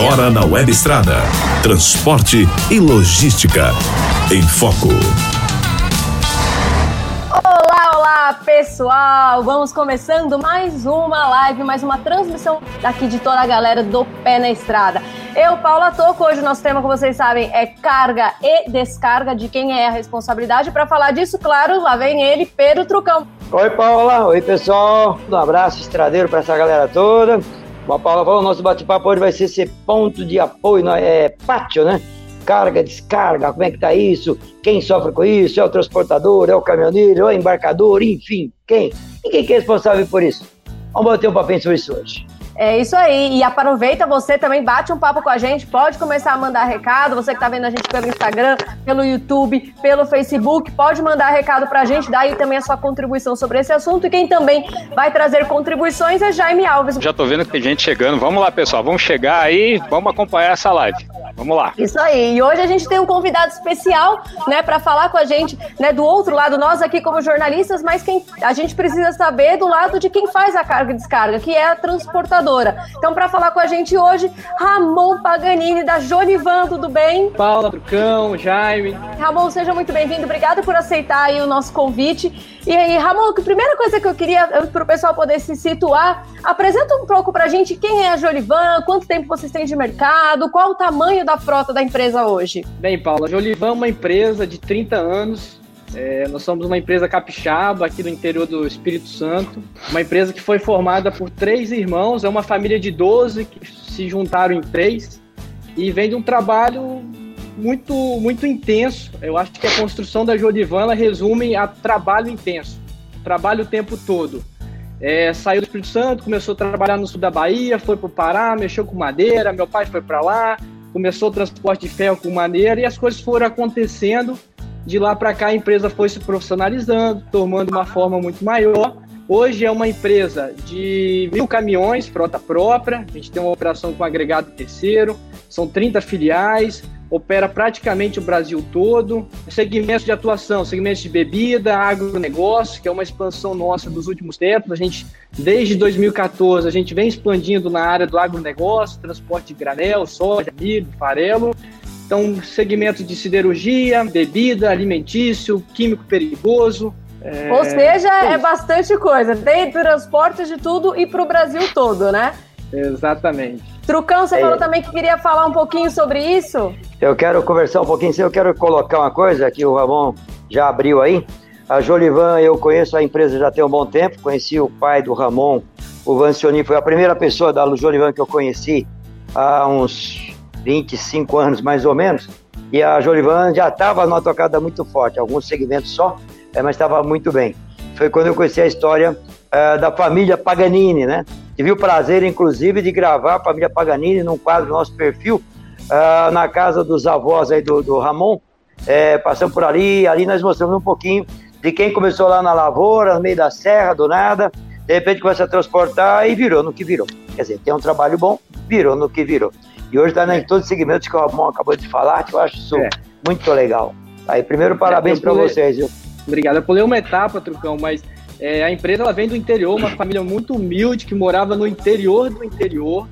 Agora na Web Estrada. Transporte e logística. Em Foco. Olá, olá, pessoal! Vamos começando mais uma live, mais uma transmissão aqui de toda a galera do Pé na Estrada. Eu, Paula Toco, hoje o nosso tema, como vocês sabem, é carga e descarga, de quem é a responsabilidade. Para falar disso, claro, lá vem ele, Pedro Trucão. Oi, Paula. Oi, pessoal. Um abraço estradeiro para essa galera toda. Como a Paula falou, nosso bate-papo hoje vai ser esse ponto de apoio, é pátio, né? Carga, descarga, como é que tá isso? Quem sofre com isso? É o transportador, é o caminhoneiro, é o embarcador, enfim, quem? E quem é responsável por isso? Vamos bater um papinho sobre isso hoje. É isso aí. E aproveita você também, bate um papo com a gente, pode começar a mandar recado. Você que está vendo a gente pelo Instagram, pelo YouTube, pelo Facebook, pode mandar recado para a gente, daí também a sua contribuição sobre esse assunto. E quem também vai trazer contribuições é Jaime Alves. Já estou vendo que tem gente chegando. Vamos lá, pessoal, vamos chegar aí, vamos acompanhar essa live. Vamos lá. Isso aí. E hoje a gente tem um convidado especial, né, para falar com a gente, né, do outro lado, nós aqui como jornalistas, mas quem a gente precisa saber do lado de quem faz a carga e descarga, que é a transportadora. Então, para falar com a gente hoje, Ramon Paganini da Jonivan, tudo bem? Paula, Trucão, Jaime. Ramon, seja muito bem-vindo. Obrigado por aceitar o nosso convite. E aí, Ramon, a primeira coisa que eu queria para o pessoal poder se situar, apresenta um pouco para a gente quem é a Jolivan, quanto tempo vocês têm de mercado, qual o tamanho da frota da empresa hoje? Bem, Paula, a Jolivan é uma empresa de 30 anos. É, nós somos uma empresa capixaba aqui do interior do Espírito Santo, uma empresa que foi formada por três irmãos, é uma família de 12 que se juntaram em três e vem de um trabalho muito muito intenso. Eu acho que a construção da Jolivan ela resume a trabalho intenso, trabalho o tempo todo. É, saiu do Espírito Santo, começou a trabalhar no sul da Bahia, foi para o Pará, mexeu com madeira, meu pai foi para lá, começou o transporte de ferro com maneira e as coisas foram acontecendo. De lá para cá a empresa foi se profissionalizando, tomando uma forma muito maior. Hoje é uma empresa de mil caminhões, frota própria. A gente tem uma operação com agregado terceiro, são 30 filiais, opera praticamente o Brasil todo. Segmentos de atuação, segmentos de bebida, agronegócio, que é uma expansão nossa dos últimos tempos. A gente, desde 2014, a gente vem expandindo na área do agronegócio, transporte de granel, soja, milho, farelo. Então, segmentos de siderurgia, bebida, alimentício, químico perigoso, é... Ou seja, é bastante coisa. Tem transporte de tudo e para o Brasil todo, né? Exatamente. Trucão, você é. falou também que queria falar um pouquinho sobre isso? Eu quero conversar um pouquinho, eu quero colocar uma coisa que o Ramon já abriu aí. A Jolivan, eu conheço a empresa já tem um bom tempo, conheci o pai do Ramon, o Vancioni, foi a primeira pessoa da Jolivan que eu conheci há uns 25 anos mais ou menos. E a Jolivan já estava numa tocada muito forte, alguns segmentos só, é, mas estava muito bem. Foi quando eu conheci a história é, da família Paganini, né? Tive o prazer, inclusive, de gravar a família Paganini num quadro do nosso perfil, uh, na casa dos avós aí do, do Ramon. É, passamos por ali, ali nós mostramos um pouquinho de quem começou lá na lavoura, no meio da serra, do nada, de repente começa a transportar e virou no que virou. Quer dizer, tem um trabalho bom, virou no que virou. E hoje está né, em todos os segmentos que o Ramon acabou de falar, que eu acho isso é. muito legal. Aí, primeiro, parabéns para vocês. Viu? Obrigado. Eu pulei uma etapa, Trucão, mas é, a empresa ela vem do interior, uma família muito humilde que morava no interior do interior,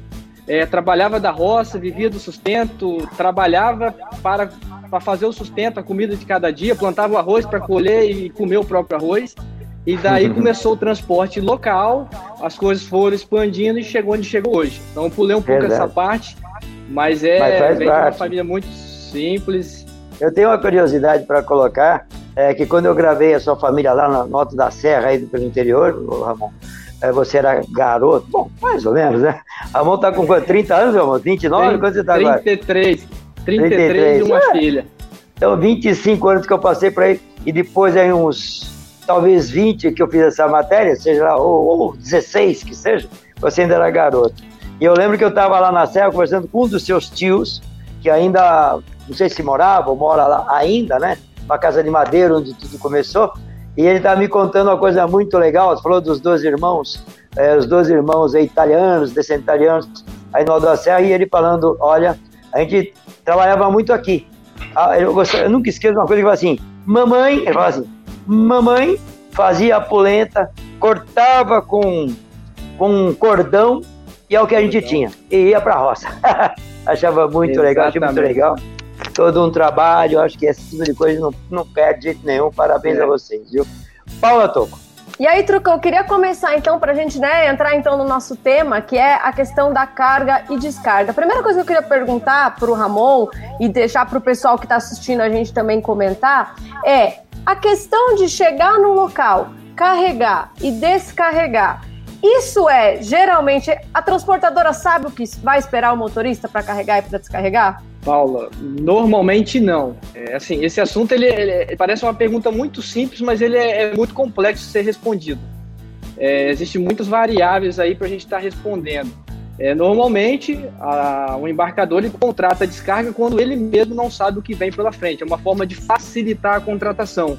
é, trabalhava da roça, vivia do sustento, trabalhava para, para fazer o sustento, a comida de cada dia, plantava o arroz para colher e comer o próprio arroz. E daí começou o transporte local, as coisas foram expandindo e chegou onde chegou hoje. Então pulei um pouco Verdade. essa parte, mas é mas uma família muito simples. Eu tenho uma curiosidade para colocar é que quando eu gravei a sua família lá na Nota da Serra, aí pelo interior, Ramon, é, você era garoto, bom, mais ou menos, né? Ramon tá com quanto, 30 anos, Ramon? 29? 30, quanto você tá 33, agora? 33, 33 e uma é. filha. Então, 25 anos que eu passei por aí, e depois aí uns, talvez 20 que eu fiz essa matéria, seja lá, ou, ou 16 que seja, você ainda era garoto. E eu lembro que eu estava lá na Serra conversando com um dos seus tios, que ainda, não sei se morava ou mora lá ainda, né? uma casa de madeira onde tudo começou. E ele estava me contando uma coisa muito legal. Ele falou dos dois irmãos, é, os dois irmãos italianos, descendentes italianos, aí no da Serra, e ele falando: Olha, a gente trabalhava muito aqui. Ah, eu, eu, nunca esqueço uma coisa que falou assim: Mamãe, ele falou assim: Mamãe fazia a polenta, cortava com, com um cordão E é o que a gente tinha. E ia para a roça. Achava muito Exatamente. legal, achei muito legal. Todo um trabalho, acho que esse tipo de coisa não, não perde de jeito nenhum. Parabéns é. a vocês, viu? Paula Toco. E aí, Trucão, eu queria começar então para a gente né, entrar então no nosso tema, que é a questão da carga e descarga. A primeira coisa que eu queria perguntar para o Ramon e deixar para o pessoal que está assistindo a gente também comentar é a questão de chegar no local, carregar e descarregar. Isso é, geralmente, a transportadora sabe o que vai esperar o motorista para carregar e para descarregar? Paula, normalmente não. É, assim, esse assunto ele, ele, parece uma pergunta muito simples, mas ele é, é muito complexo de ser respondido. É, Existem muitas variáveis aí para a gente estar tá respondendo. É, normalmente, a, o embarcador ele contrata a descarga quando ele mesmo não sabe o que vem pela frente. É uma forma de facilitar a contratação.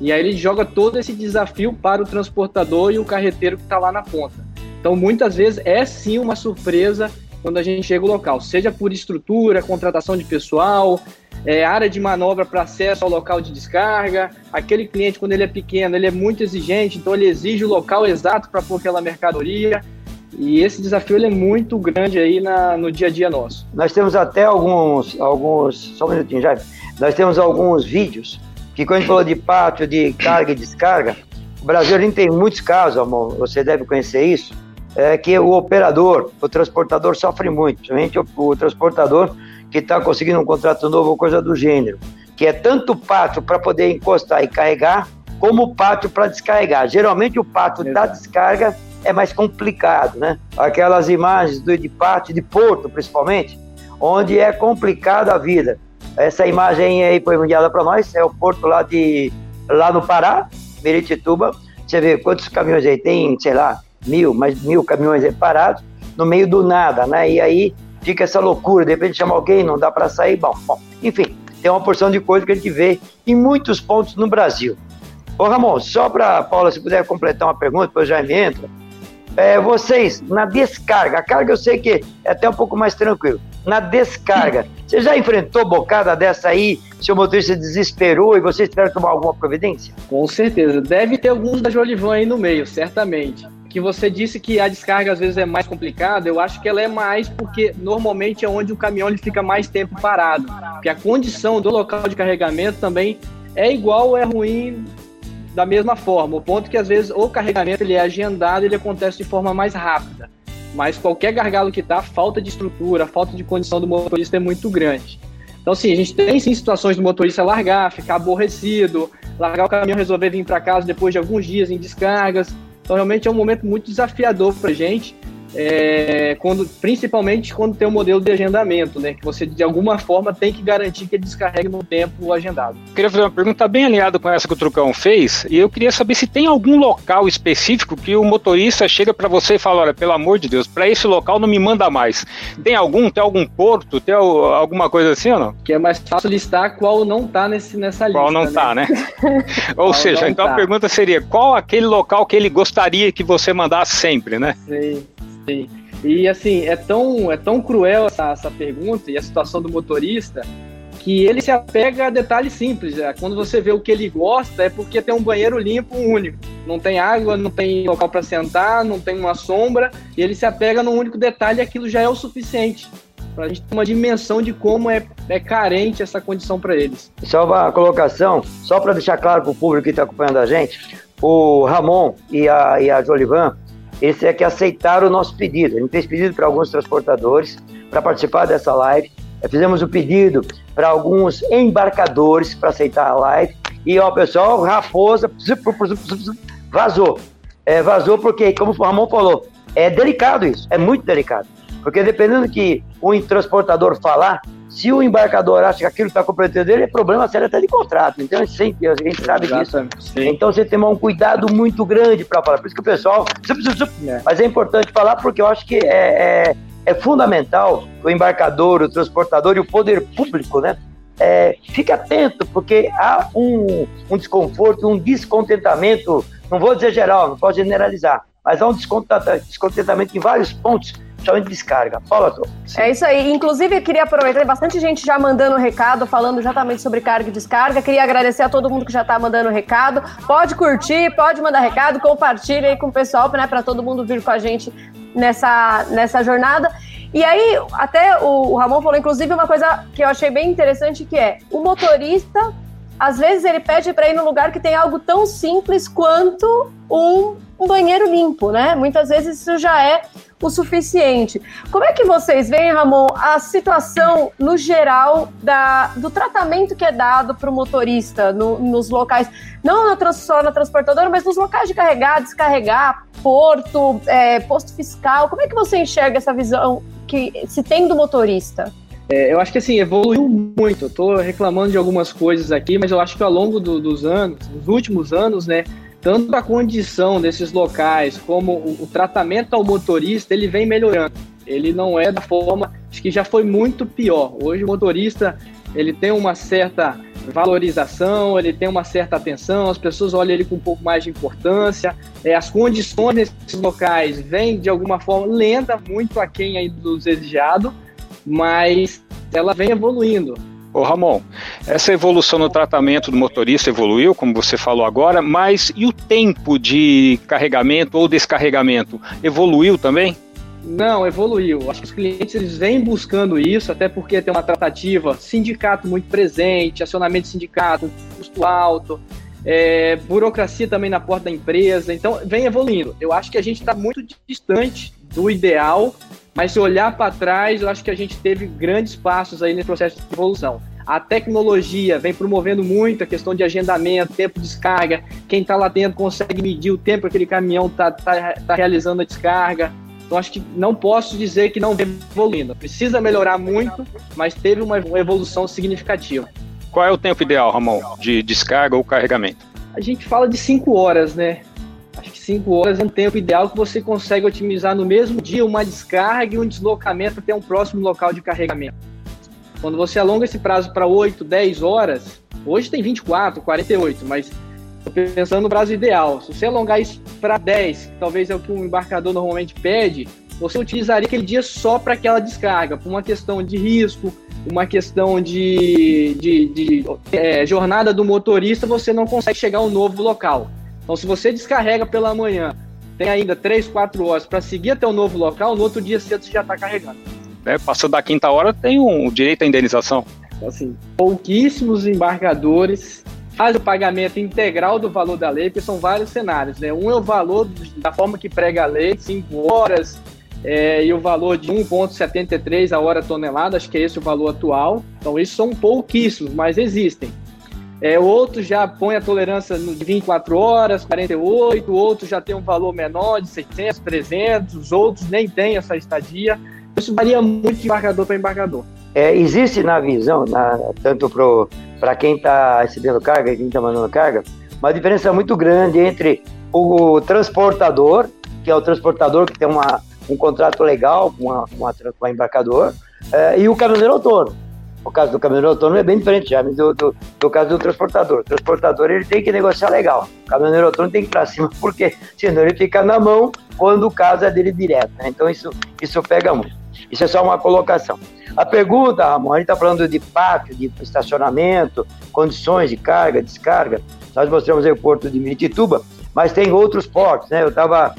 E aí ele joga todo esse desafio para o transportador e o carreteiro que está lá na ponta. Então, muitas vezes é sim uma surpresa quando a gente chega ao local, seja por estrutura, contratação de pessoal, é, área de manobra para acesso ao local de descarga. Aquele cliente, quando ele é pequeno, ele é muito exigente, então ele exige o local exato para pôr aquela mercadoria. E esse desafio ele é muito grande aí na, no dia a dia nosso. Nós temos até alguns, alguns, só um minutinho, já. Nós temos alguns vídeos que quando a gente falou de pátio, de carga e descarga, o Brasil a gente tem muitos casos, amor, você deve conhecer isso, é que o operador, o transportador sofre muito, principalmente o, o transportador que está conseguindo um contrato novo ou coisa do gênero, que é tanto pátio para poder encostar e carregar, como o pátio para descarregar. Geralmente o pátio Exato. da descarga é mais complicado, né? Aquelas imagens do, de pátio, de porto principalmente, onde é complicada a vida. Essa imagem aí foi enviada para nós, é o porto lá de lá no Pará, Meritituba. Você vê quantos caminhões aí tem, sei lá, mil, mais mil caminhões parados no meio do nada, né? E aí fica essa loucura, de repente chama alguém, não dá para sair, bom, bom, enfim, tem uma porção de coisa que a gente vê em muitos pontos no Brasil. Ô Ramon, só para Paula, se puder completar uma pergunta, depois já me entra. É, vocês, na descarga, a carga eu sei que é até um pouco mais tranquilo. Na descarga, você já enfrentou bocada dessa aí? Seu motorista desesperou e vocês tiveram que tomar alguma providência? Com certeza. Deve ter alguns da Jolivan aí no meio, certamente que você disse que a descarga às vezes é mais complicada, eu acho que ela é mais porque normalmente é onde o caminhão ele fica mais tempo parado. Porque a condição do local de carregamento também é igual ou é ruim da mesma forma. O ponto é que às vezes o carregamento ele é agendado, ele acontece de forma mais rápida. Mas qualquer gargalo que a falta de estrutura, falta de condição do motorista é muito grande. Então, sim, a gente tem sim situações do motorista largar, ficar aborrecido, largar o caminhão, resolver vir para casa depois de alguns dias em descargas. Então, realmente é um momento muito desafiador para a gente é, quando, principalmente quando tem um modelo de agendamento, né? Que você de alguma forma tem que garantir que ele descarregue no tempo agendado. Eu queria fazer uma pergunta bem alinhada com essa que o Trucão fez, e eu queria saber se tem algum local específico que o motorista chega para você e fala: olha, pelo amor de Deus, para esse local não me manda mais. Tem algum? Tem algum porto? Tem alguma coisa assim ou não? Que é mais fácil listar qual não tá nesse, nessa lista. Qual não né? tá, né? ou seja, então tá. a pergunta seria: qual aquele local que ele gostaria que você mandasse sempre, né? Sim. Sim. E assim, é tão, é tão cruel essa, essa pergunta e a situação do motorista que ele se apega a detalhes simples. É. Quando você vê o que ele gosta, é porque tem um banheiro limpo único. Não tem água, não tem local para sentar, não tem uma sombra, e ele se apega num único detalhe e aquilo já é o suficiente. Para a gente ter uma dimensão de como é, é carente essa condição para eles. Só uma colocação, só para deixar claro para o público que está acompanhando a gente, o Ramon e a, e a Jolivan, esse é que aceitaram o nosso pedido. A gente fez pedido para alguns transportadores para participar dessa live. Fizemos o pedido para alguns embarcadores para aceitar a live. E, ó, pessoal, Raposa vazou. É, vazou porque, como o Ramon falou, é delicado isso, é muito delicado. Porque dependendo do que o transportador falar, se o embarcador acha que aquilo está comprometendo dele, é problema sério até de contrato. Então, a gente, a gente sabe disso. Então, você tem um cuidado muito grande para falar. Por isso que o pessoal. É. Mas é importante falar porque eu acho que é, é, é fundamental o embarcador, o transportador e o poder público, né? É, fique atento, porque há um, um desconforto, um descontentamento, não vou dizer geral, não posso generalizar, mas há um descontentamento em vários pontos de descarga. Fala, Tô. É isso aí. Inclusive, eu queria aproveitar, bastante gente já mandando recado, falando exatamente sobre carga e descarga. Queria agradecer a todo mundo que já está mandando recado. Pode curtir, pode mandar recado, compartilha aí com o pessoal, né, para todo mundo vir com a gente nessa, nessa jornada. E aí, até o, o Ramon falou, inclusive, uma coisa que eu achei bem interessante, que é o motorista, às vezes ele pede para ir num lugar que tem algo tão simples quanto um, um banheiro limpo, né? Muitas vezes isso já é o suficiente. Como é que vocês veem, Ramon, a situação no geral da, do tratamento que é dado para o motorista no, nos locais, não na, só na transportadora, mas nos locais de carregar, descarregar, porto, é, posto fiscal? Como é que você enxerga essa visão que se tem do motorista? É, eu acho que assim, evoluiu muito. Eu tô reclamando de algumas coisas aqui, mas eu acho que ao longo do, dos anos, nos últimos anos, né, tanto a condição desses locais como o, o, tratamento ao motorista, ele vem melhorando. Ele não é da forma, acho que já foi muito pior. Hoje o motorista, ele tem uma certa valorização, ele tem uma certa atenção, as pessoas olham ele com um pouco mais de importância, é, as condições desses locais vêm de alguma forma lenta, muito aquém aí do desejado, mas ela vem evoluindo. Ô Ramon, essa evolução no tratamento do motorista evoluiu, como você falou agora, mas e o tempo de carregamento ou descarregamento evoluiu também? Não, evoluiu. Acho que os clientes eles vêm buscando isso, até porque tem uma tratativa, sindicato muito presente, acionamento de sindicato, custo alto, é, burocracia também na porta da empresa. Então, vem evoluindo. Eu acho que a gente está muito distante do ideal mas se olhar para trás, eu acho que a gente teve grandes passos aí nesse processo de evolução. A tecnologia vem promovendo muito a questão de agendamento, tempo de descarga. Quem está lá dentro consegue medir o tempo que aquele caminhão está tá, tá realizando a descarga. Então, acho que não posso dizer que não vem evoluindo. Precisa melhorar muito, mas teve uma evolução significativa. Qual é o tempo ideal, Ramon, de descarga ou carregamento? A gente fala de 5 horas, né? Acho que 5 horas é um tempo ideal que você consegue otimizar no mesmo dia uma descarga e um deslocamento até um próximo local de carregamento. Quando você alonga esse prazo para 8, 10 horas, hoje tem 24, 48, mas pensando no prazo ideal, se você alongar isso para 10, talvez é o que um embarcador normalmente pede, você utilizaria aquele dia só para aquela descarga, por uma questão de risco, uma questão de, de, de é, jornada do motorista, você não consegue chegar a um novo local. Então, se você descarrega pela manhã, tem ainda 3, 4 horas para seguir até o novo local, no outro dia cedo você já está carregando. É, passando da quinta hora, tem um direito à indenização. Então, assim, pouquíssimos embarcadores fazem o pagamento integral do valor da lei, porque são vários cenários. Né? Um é o valor da forma que prega a lei, 5 horas, é, e o valor de 1,73 a hora tonelada, acho que é esse o valor atual. Então, isso são pouquíssimos, mas existem. É, outro já põe a tolerância de 24 horas, 48, outro já tem um valor menor de 600, 300, os outros nem têm essa estadia. Isso varia muito de embarcador para embarcador. É, existe na visão, na, tanto para quem está recebendo carga e quem está mandando carga, uma diferença muito grande entre o transportador, que é o transportador que tem uma, um contrato legal com, a, com, a, com a embarcador, é, e o caminhoneiro autônomo. O caso do caminhoneiro autônomo é bem diferente já do, do, do, caso do transportador. O transportador ele tem que negociar legal. O caminhoneiro autônomo tem que ir para cima, porque senão ele fica na mão quando o caso é dele direto. Né? Então isso, isso pega muito. Isso é só uma colocação. A pergunta, Ramon, a gente está falando de pátio, de estacionamento, condições de carga, descarga. Nós mostramos aí o porto de Miritituba, mas tem outros portos, né? Eu estava,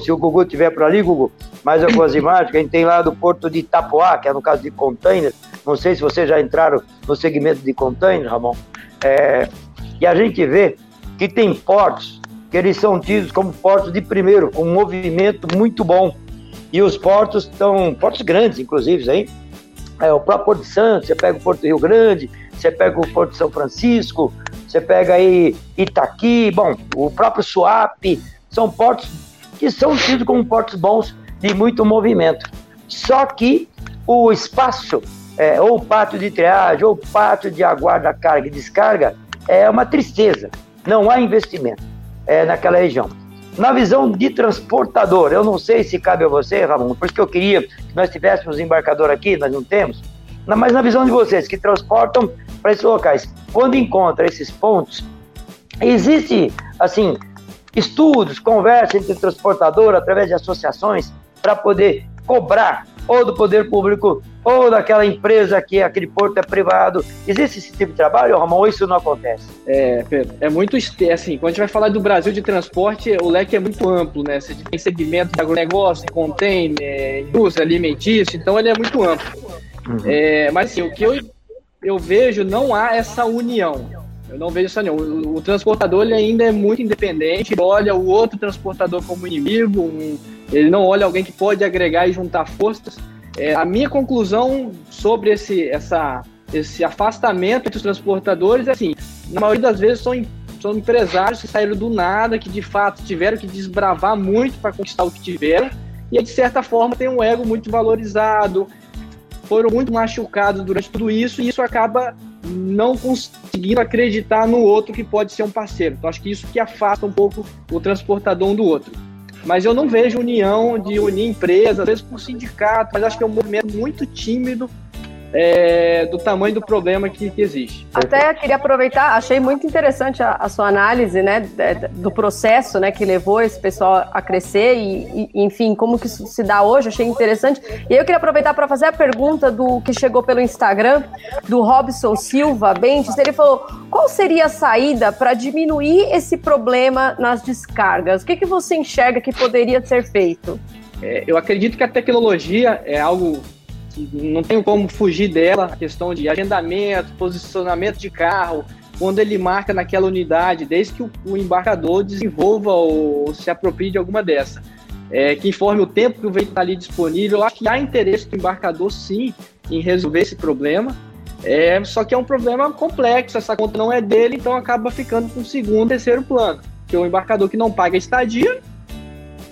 se o Gugu estiver por ali, Gugu, mais algumas imagens a gente tem lá do porto de Itapoá, que é no caso de containers. Não sei se vocês já entraram no segmento de containers, Ramon. É, e a gente vê que tem portos que eles são tidos como portos de primeiro, com um movimento muito bom. E os portos estão, portos grandes, inclusive, aí. É, o próprio Porto de Santos, você pega o Porto Rio Grande, você pega o Porto de São Francisco, você pega aí Itaqui, bom, o próprio Suape, são portos que são tidos como portos bons de muito movimento. Só que o espaço, é, ou pátio de triagem, ou pátio de aguarda, carga e descarga, é uma tristeza. Não há investimento é, naquela região. Na visão de transportador, eu não sei se cabe a você, Ramon, por isso que eu queria que nós tivéssemos embarcador aqui, nós não temos, mas na visão de vocês que transportam para esses locais, quando encontra esses pontos, existe, assim, estudos, conversa entre transportador, através de associações, para poder cobrar ou do poder público, ou daquela empresa que aquele porto é privado. Existe esse tipo de trabalho, Ramon, ou isso não acontece? É, Pedro, é muito assim, quando a gente vai falar do Brasil de transporte, o leque é muito amplo, né? Você tem segmento de agronegócio, container, indústria alimentícia, então ele é muito amplo. Uhum. É, mas assim, o que eu, eu vejo, não há essa união. Eu não vejo isso não. O, o, transportador ele ainda é muito independente, olha o outro transportador como inimigo, um, ele não olha alguém que pode agregar e juntar forças. É, a minha conclusão sobre esse, essa, esse afastamento entre os transportadores é assim: na maioria das vezes são, são empresários que saíram do nada, que de fato tiveram que desbravar muito para conquistar o que tiveram, e de certa forma tem um ego muito valorizado, foram muito machucados durante tudo isso, e isso acaba não conseguindo acreditar no outro que pode ser um parceiro. Então acho que isso que afasta um pouco o transportador um do outro. Mas eu não vejo união de unir empresas, às vezes por sindicato, mas acho que é um movimento muito tímido é, do tamanho do problema que, que, existe. Até queria aproveitar, achei muito interessante a, a, sua análise, né, do processo, né, que levou esse pessoal a crescer e, e, enfim, como que isso se dá hoje, achei interessante. E eu queria aproveitar para fazer a pergunta do que chegou pelo Instagram, do Robson Silva Bentes, ele falou, qual seria a saída para diminuir esse problema nas descargas? O que, que você enxerga que poderia ser feito? É, eu acredito que a tecnologia é algo não tem como fugir dela, a questão de agendamento, posicionamento de carro, quando ele marca naquela unidade, desde que o, o embarcador desenvolva ou se aproprie de alguma dessa. É, que informe o tempo que o veículo está ali disponível. Eu acho que há interesse do embarcador, sim, em resolver esse problema. É, só que é um problema complexo, essa conta não é dele, então acaba ficando com segundo, terceiro plano. Que o embarcador que não paga estadia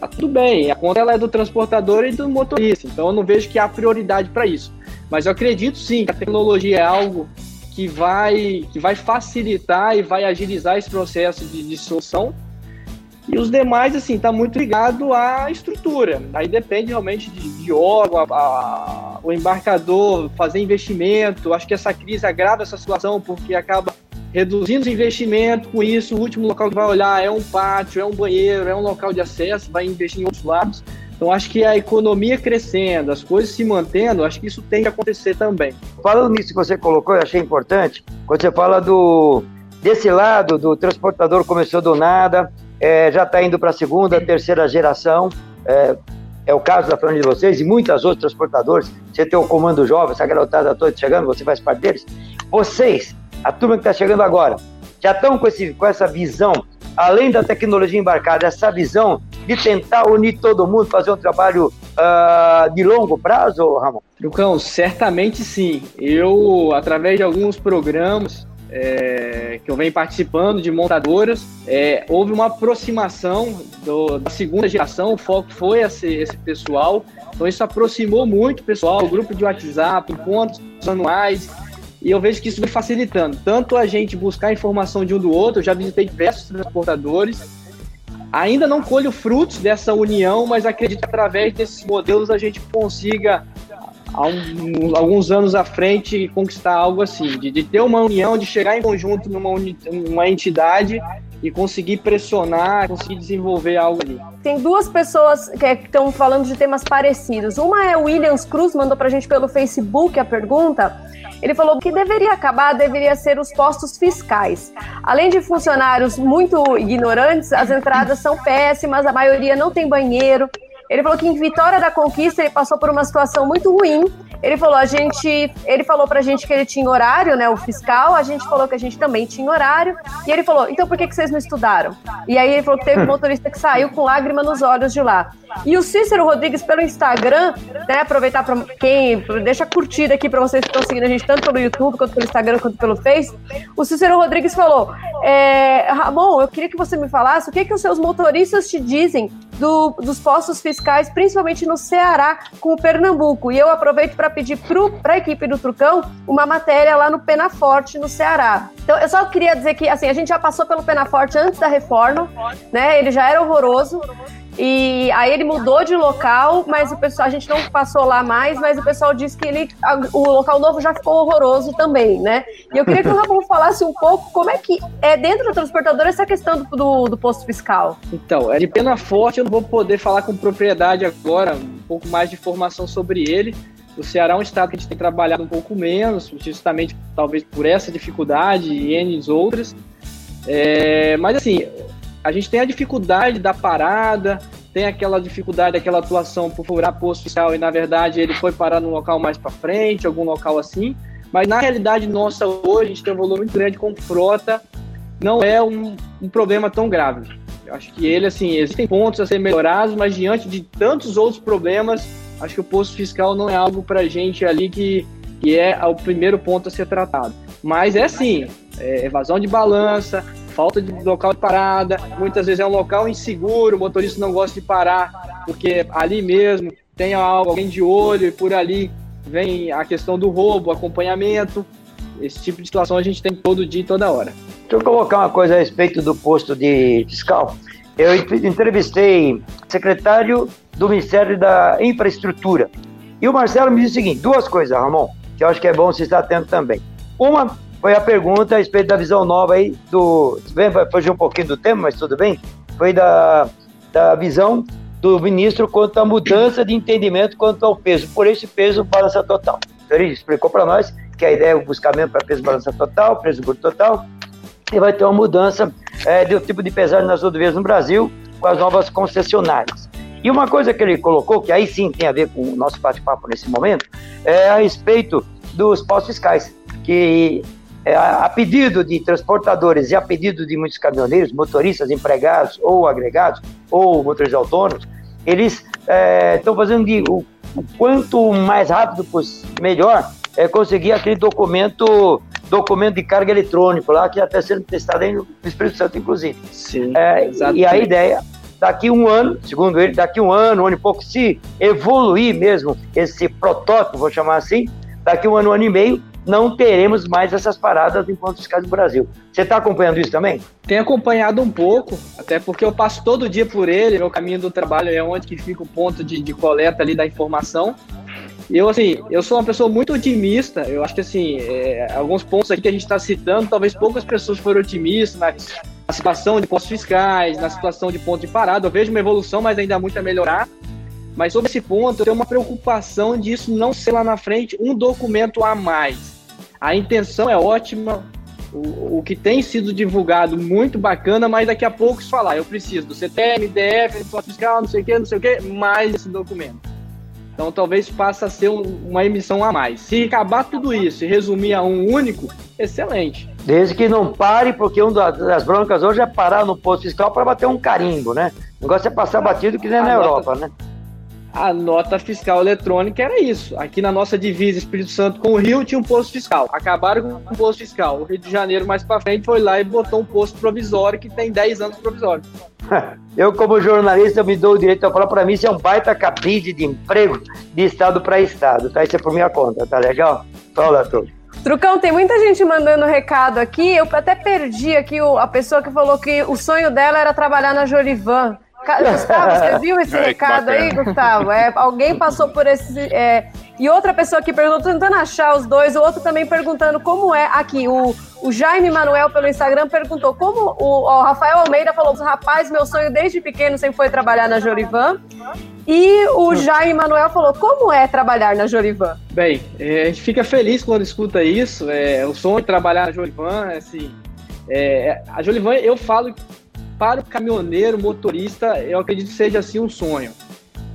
Tá tudo bem, a conta ela é do transportador e do motorista, então eu não vejo que há prioridade para isso. Mas eu acredito sim que a tecnologia é algo que vai, que vai facilitar e vai agilizar esse processo de, de solução. E os demais, assim, está muito ligado à estrutura. Aí depende realmente de, de órgão, a, a, o embarcador fazer investimento. Acho que essa crise agrava essa situação porque acaba reduzindo os investimentos, com isso o último local que vai olhar é um pátio, é um banheiro, é um local de acesso, vai investir em outros lados. Então acho que a economia crescendo, as coisas se mantendo, acho que isso tem que acontecer também. Falando nisso que você colocou, eu achei importante, quando você fala do desse lado do transportador começou do nada, é, já está indo para a segunda, terceira geração. É, é o caso da família de vocês e muitas outras transportadores. Você tem o comando jovem, essa garotada toda chegando, você faz parte deles. Vocês a turma que está chegando agora, já estão com, esse, com essa visão, além da tecnologia embarcada, essa visão de tentar unir todo mundo, fazer um trabalho uh, de longo prazo, Ramon? Lucão, certamente sim. Eu, através de alguns programas é, que eu venho participando de montadoras, é, houve uma aproximação do, da segunda geração, o foco foi esse, esse pessoal, então isso aproximou muito o pessoal, o grupo de WhatsApp, encontros anuais, e eu vejo que isso vem facilitando tanto a gente buscar informação de um do outro. Eu já visitei diversos transportadores. Ainda não colho frutos dessa união, mas acredito que através desses modelos a gente consiga, alguns anos à frente, conquistar algo assim, de, de, ter uma união, de chegar em conjunto numa, numa entidade e conseguir pressionar, conseguir desenvolver algo ali. Tem duas pessoas que estão falando de temas parecidos. Uma é o Williams Cruz, mandou pra gente pelo Facebook a pergunta. Ele falou que deveria acabar deveria ser os postos fiscais. Além de funcionários muito ignorantes, as entradas são péssimas, a maioria não tem banheiro. Ele falou que em Vitória da Conquista ele passou por uma situação muito ruim ele falou, a gente, ele falou pra gente que ele tinha horário, né, o fiscal, a gente falou que a gente também tinha horário, e ele falou, então por que, que vocês não estudaram? E aí ele falou que teve um motorista que saiu com lágrima nos olhos de lá. E o Cícero Rodrigues pelo Instagram, né, aproveitar para quem, deixa curtida aqui para vocês que estão seguindo a gente tanto pelo YouTube, quanto pelo Instagram, quanto pelo Face, o Cícero Rodrigues falou, é, Ramon, eu queria que você me falasse o que, que os seus motoristas te dizem do, dos postos fiscais, principalmente no Ceará com o Pernambuco. E eu aproveito para pedir para a equipe do Trucão uma matéria lá no Penaforte, no Ceará. Então, eu só queria dizer que assim, a gente já passou pelo Penaforte antes da reforma, né? Ele já era horroroso. E aí ele mudou de local, mas o pessoal, a gente não passou lá mais, mas o pessoal disse que ele, o local novo já ficou horroroso também, né? E eu queria que o Ramon falasse um pouco como é que é dentro da transportadora essa questão do, do, do posto fiscal. Então, é de pena forte, eu não vou poder falar com propriedade agora, um pouco mais de informação sobre ele. O Ceará é um estado que a gente tem trabalhado um pouco menos, justamente talvez por essa dificuldade e N outras. É, mas assim, a gente tem a dificuldade da parada, tem aquela dificuldade, aquela atuação por furar posto fiscal e na verdade ele foi parar num local mais para frente, algum local assim. Mas na realidade nossa hoje, a gente tem um volume muito grande com frota, não é um, um problema tão grave. Eu acho que ele, assim, existem pontos a ser melhorados, mas diante de tantos outros problemas, acho que o posto fiscal não é algo para gente ali que, que é o primeiro ponto a ser tratado. Mas é assim, é evasão de balança, falta de local de parada, muitas vezes é um local inseguro, o motorista não gosta de parar, porque ali mesmo tem alguém de olho e por ali vem a questão do roubo, acompanhamento. Esse tipo de situação a gente tem todo dia e toda hora. Deixa eu colocar uma coisa a respeito do posto de fiscal. Eu entrevistei secretário do Ministério da Infraestrutura. E o Marcelo me disse o seguinte: duas coisas, Ramon, que eu acho que é bom você estar atento também. Uma foi a pergunta a respeito da visão nova aí do. Bem, vai fugir um pouquinho do tema, mas tudo bem. Foi da, da visão do ministro quanto à mudança de entendimento quanto ao peso. Por esse peso, balança total. Então, ele explicou para nós que a ideia é o buscamento para peso balança total, peso bruto total, e vai ter uma mudança é, do tipo de pesagem nas rodovias no Brasil com as novas concessionárias. E uma coisa que ele colocou, que aí sim tem a ver com o nosso bate-papo nesse momento, é a respeito dos postos fiscais, que é, a pedido de transportadores e a pedido de muitos caminhoneiros, motoristas empregados ou agregados, ou motoristas autônomos, eles estão é, fazendo de, o, o, quanto mais rápido melhor é conseguir aquele documento documento de carga eletrônico lá que está sendo testado aí no Espírito Santo, inclusive. Sim, é, e a ideia daqui um ano, segundo ele, daqui um ano, um ano e pouco, se evoluir mesmo esse protótipo, vou chamar assim, daqui um ano, um ano e meio, não teremos mais essas paradas em pontos fiscais do Brasil. Você está acompanhando isso também? Tenho acompanhado um pouco, até porque eu passo todo dia por ele, meu caminho do trabalho é onde que fica o ponto de, de coleta ali da informação. Eu, assim, eu sou uma pessoa muito otimista. Eu acho que, assim, é, alguns pontos aqui que a gente está citando, talvez poucas pessoas foram otimistas na, na situação de postos fiscais, na situação de ponto de parada. Eu vejo uma evolução, mas ainda há muito a melhorar. Mas sobre esse ponto, eu tenho uma preocupação disso não ser lá na frente um documento a mais. A intenção é ótima, o, o que tem sido divulgado muito bacana, mas daqui a pouco se falar, eu preciso do CTM, DF, fiscal, não sei o que, não sei o que, mais esse documento. Então talvez passe a ser um, uma emissão a mais. Se acabar tudo isso e resumir a um único, excelente. Desde que não pare, porque uma das broncas hoje é parar no posto fiscal para bater um carimbo, né? O negócio é passar batido que nem na Europa, né? A nota fiscal eletrônica era isso. Aqui na nossa divisa Espírito Santo com o Rio tinha um posto fiscal. Acabaram com o posto fiscal. O Rio de Janeiro, mais para frente, foi lá e botou um posto provisório que tem 10 anos provisório. Eu, como jornalista, me dou o direito de falar para mim se é um baita capide de emprego de estado para estado. Tá? Isso é por minha conta, tá legal? Fala, Tô. Trucão, tem muita gente mandando recado aqui. Eu até perdi aqui a pessoa que falou que o sonho dela era trabalhar na Jolivan. Gustavo, você viu esse Ai, recado aí, Gustavo? É, alguém passou por esse. É, e outra pessoa aqui perguntou, tentando achar os dois, o outro também perguntando como é. Aqui, o, o Jaime Manuel pelo Instagram perguntou como o, o Rafael Almeida falou: rapaz, meu sonho desde pequeno sempre foi trabalhar na Jorivan. E o Jaime Manuel falou: como é trabalhar na Jorivan? Bem, é, a gente fica feliz quando escuta isso. É, o sonho de trabalhar na Jorivan, assim. É, a Jolivan, eu falo para o caminhoneiro, motorista, eu acredito que seja assim um sonho.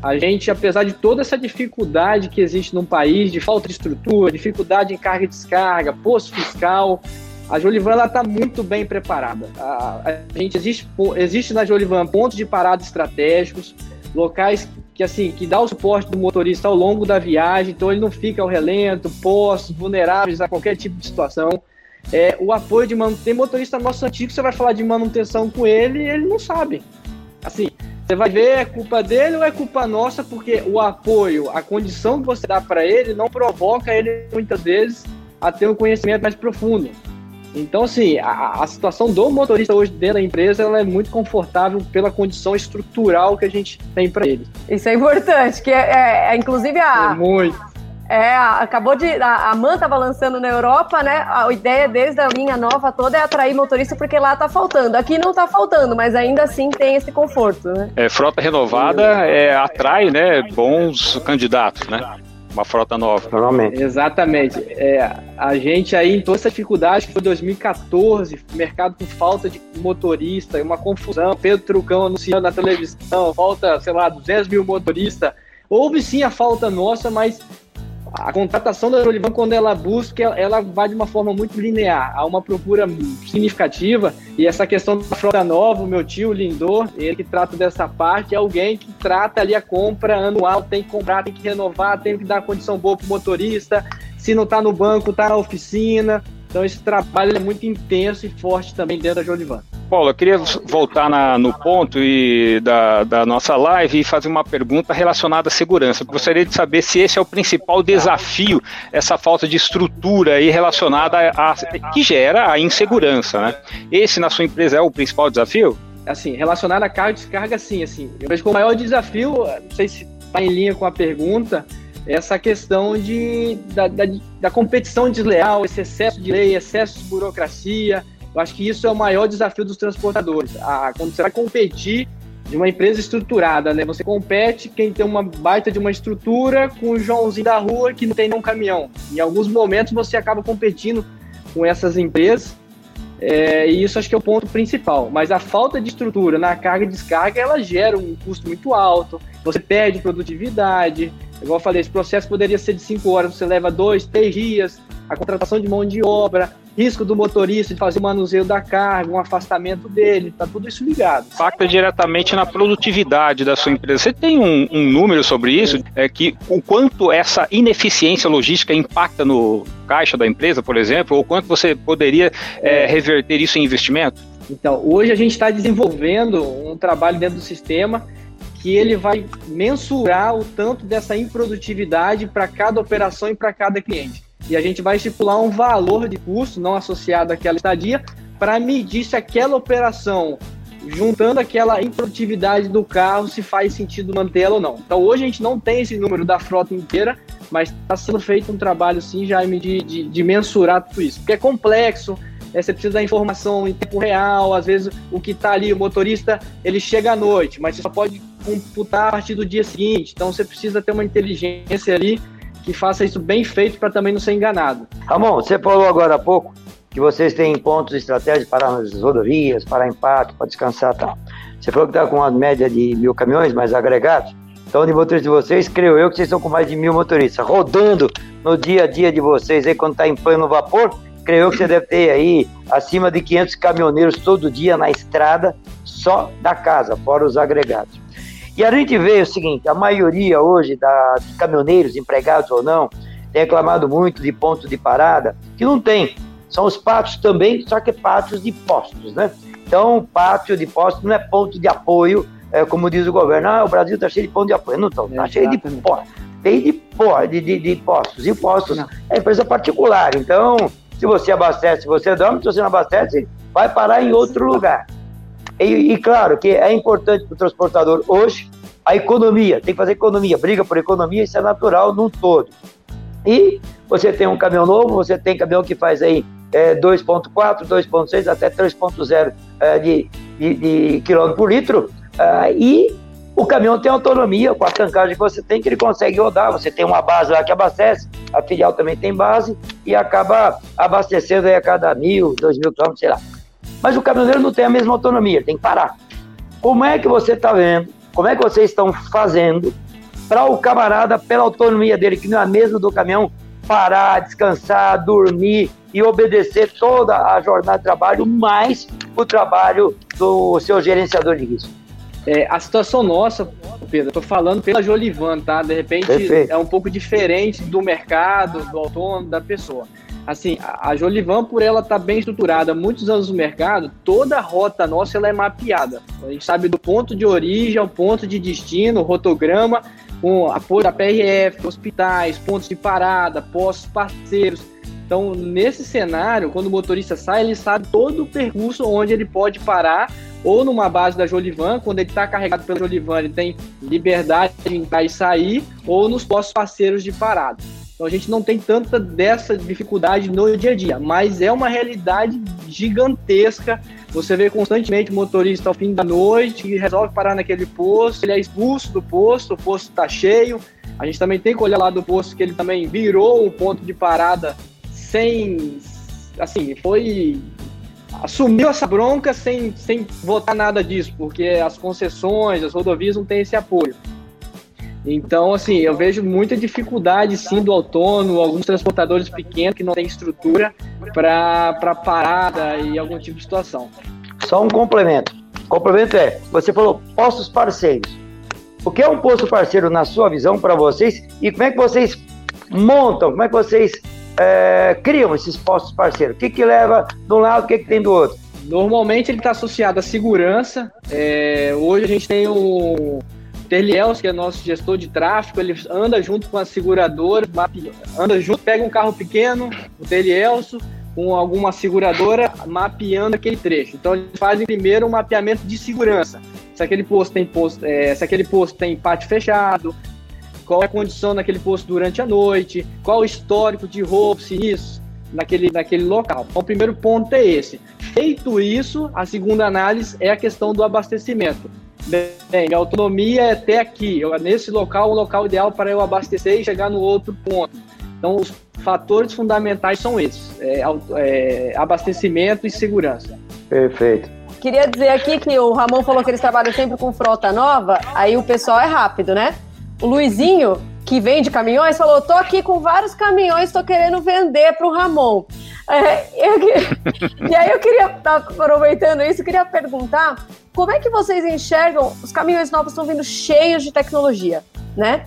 A gente, apesar de toda essa dificuldade que existe no país, de falta de estrutura, dificuldade em carga e descarga, posto fiscal, a Jolivan está muito bem preparada. A, a, gente existe, existe na Jolivan pontos de parada estratégicos, locais que assim que dá o suporte do motorista ao longo da viagem, então ele não fica ao relento, postos vulneráveis a qualquer tipo de situação é, o apoio de manutenção. Tem motorista nosso antigo, você vai falar de manutenção com ele e ele não sabe. Assim, você vai ver é culpa dele ou é culpa nossa, porque o apoio, a condição que você dá para ele não provoca ele muitas vezes a ter um conhecimento mais profundo. Então, assim, a, a, situação do motorista hoje dentro da empresa ela é muito confortável pela condição estrutural que a gente tem para ele. Isso é importante, que é, é, é inclusive a. É muito. É, acabou de. A, a MAN estava lançando na Europa, né? A ideia desde a linha nova toda é atrair motorista porque lá está faltando. Aqui não está faltando, mas ainda assim tem esse conforto, né? É, frota renovada é, atrai né, bons candidatos, né? uma frota nova. Normalmente. Exatamente. É, a gente aí, em toda essa dificuldade, que foi 2014, mercado com falta de motorista, uma confusão, Pedro Trucão anunciando na televisão, falta, sei lá, 200 mil motoristas. Houve sim a falta nossa, mas a contratação da Jolivan, quando ela busca, ela vai de uma forma muito linear. Há uma procura significativa e essa questão da frota nova, o meu tio Lindor, ele que trata dessa parte, é alguém que trata ali a compra anual, tem que comprar, tem que renovar, tem que dar condição boa para o motorista. Se não está no banco, está na oficina. Então esse trabalho é muito intenso e forte também dentro da Jolivan. Paulo, eu queria voltar na, no ponto e da, da, nossa live e fazer uma pergunta relacionada à segurança. Eu gostaria de saber se esse é o principal desafio, essa falta de estrutura aí relacionada a, que gera a insegurança, né? Esse na sua empresa é o principal desafio? Assim, relacionado à carga e descarga, sim, assim. Eu vejo que o maior desafio, não sei se está em linha com a pergunta, é essa questão de, da, da, da competição desleal, esse excesso de lei, excesso de burocracia, eu acho que isso é o maior desafio dos transportadores. A, quando você vai competir de uma empresa estruturada, né? Você compete quem tem uma baita de uma estrutura com o Joãozinho da rua que não tem nenhum caminhão. Em alguns momentos você acaba competindo com essas empresas é, e isso acho que é o ponto principal. Mas a falta de estrutura na carga e descarga, ela gera um custo muito alto, você perde produtividade. Igual eu falei, esse processo poderia ser de 5 horas, você leva dois, três dias, a contratação de mão de obra, risco do motorista de fazer o manuseio da carga, um afastamento dele, tá tudo isso ligado. Impacta diretamente na produtividade da sua empresa. Você tem um, um número sobre isso? É que o quanto essa ineficiência logística impacta no caixa da empresa, por exemplo, ou quanto você poderia é, reverter isso em investimento? Então, hoje a gente está desenvolvendo um trabalho dentro do sistema que ele vai mensurar o tanto dessa improdutividade para cada operação e para cada cliente e a gente vai estipular um valor de custo não associado àquela estadia para medir se aquela operação, juntando aquela improdutividade do carro, se faz sentido mantê-la ou não. Então hoje a gente não tem esse número da frota inteira, mas está sendo feito um trabalho sim, Jaime, de, de, de mensurar tudo isso, porque é complexo, é, você precisa da informação em tempo real, às vezes o que está ali, o motorista, ele chega à noite, mas você só pode computar a partir do dia seguinte, então você precisa ter uma inteligência ali que faça isso bem feito para também não ser enganado. Ramon, você falou agora há pouco que vocês têm pontos estratégicos para nas rodovias, para impacto, para descansar e tal. Você falou que está com uma média de mil caminhões mais agregados. Então, de motoristas de vocês, creio eu que vocês estão com mais de mil motoristas rodando no dia a dia de vocês aí quando está em pleno vapor. Creio eu que você deve ter aí acima de 500 caminhoneiros todo dia na estrada só da casa, fora os agregados. E a gente vê o seguinte: a maioria hoje da, de caminhoneiros, empregados ou não, tem reclamado muito de ponto de parada, que não tem. São os pátios também, só que pátios de postos, né? Então, pátio de postos não é ponto de apoio, é, como diz o governo. Ah, o Brasil está cheio de ponto de apoio. Não está, está cheio de postos. Tem de, de, de, de postos. E postos não. é empresa particular. Então, se você abastece, você dorme, se você não abastece, vai parar em outro lugar. E, e claro que é importante para o transportador hoje a economia, tem que fazer economia, briga por economia, isso é natural num todo. E você tem um caminhão novo, você tem caminhão que faz aí é, 2.4, 2.6 até 3.0 é, de, de, de quilômetro por litro, é, e o caminhão tem autonomia com a tancagem que você tem, que ele consegue rodar. Você tem uma base lá que abastece, a filial também tem base e acaba abastecendo aí a cada mil, dois mil quilômetros, sei lá. Mas o caminhoneiro não tem a mesma autonomia, tem que parar. Como é que você está vendo? Como é que vocês estão fazendo para o camarada, pela autonomia dele, que não é a mesma do caminhão, parar, descansar, dormir e obedecer toda a jornada de trabalho, mais o trabalho do seu gerenciador de risco? É, a situação nossa, Pedro, estou falando pela Jolivan, tá? De repente Perfeito. é um pouco diferente do mercado, do autônomo, da pessoa assim, a Jolivan, por ela estar tá bem estruturada há muitos anos no mercado, toda a rota nossa ela é mapeada. A gente sabe do ponto de origem ao ponto de destino, rotograma, com apoio da PRF, hospitais, pontos de parada, postos parceiros. Então, nesse cenário, quando o motorista sai, ele sabe todo o percurso onde ele pode parar, ou numa base da Jolivan, quando ele está carregado pela Jolivan, ele tem liberdade de entrar e sair, ou nos postos parceiros de parada. Então a gente não tem tanta dessa dificuldade no dia a dia, mas é uma realidade gigantesca. Você vê constantemente motorista ao fim da noite que resolve parar naquele posto, ele é expulso do posto, o posto está cheio. A gente também tem que olhar lá do posto que ele também virou o ponto de parada sem. Assim, foi. Assumiu essa bronca sem, sem votar nada disso, porque as concessões, as rodovias não têm esse apoio. Então, assim, eu vejo muita dificuldade, sim, do autônomo, alguns transportadores pequenos que não têm estrutura para parada e algum tipo de situação. Só um complemento. O complemento é, você falou postos parceiros. O que é um posto parceiro na sua visão para vocês e como é que vocês montam, como é que vocês é, criam esses postos parceiros? O que, que leva de um lado, o que, que tem do outro? Normalmente ele está associado à segurança. É, hoje a gente tem o Terliels, que é nosso gestor de tráfego, ele anda junto com a seguradora, anda junto, pega um carro pequeno, o Terlielso, com alguma seguradora, mapeando aquele trecho. Então eles fazem primeiro um mapeamento de segurança. Se aquele posto tem posto, é, se aquele posto tem pátio fechado, qual é a condição naquele posto durante a noite, qual o histórico de roubo, sinistros naquele, naquele local. Então, o primeiro ponto é esse. Feito isso, a segunda análise é a questão do abastecimento. Bem, minha autonomia é até aqui. Eu, nesse local, o local ideal para eu abastecer e chegar no outro ponto. Então, os fatores fundamentais são esses: é, é, abastecimento e segurança. Perfeito. Queria dizer aqui que o Ramon falou que eles trabalham sempre com frota nova, aí o pessoal é rápido, né? O Luizinho, que vende caminhões, falou: tô aqui com vários caminhões, tô querendo vender para o Ramon. É, eu, e aí eu queria, tá aproveitando isso, queria perguntar como é que vocês enxergam? Os caminhões novos estão vindo cheios de tecnologia, né?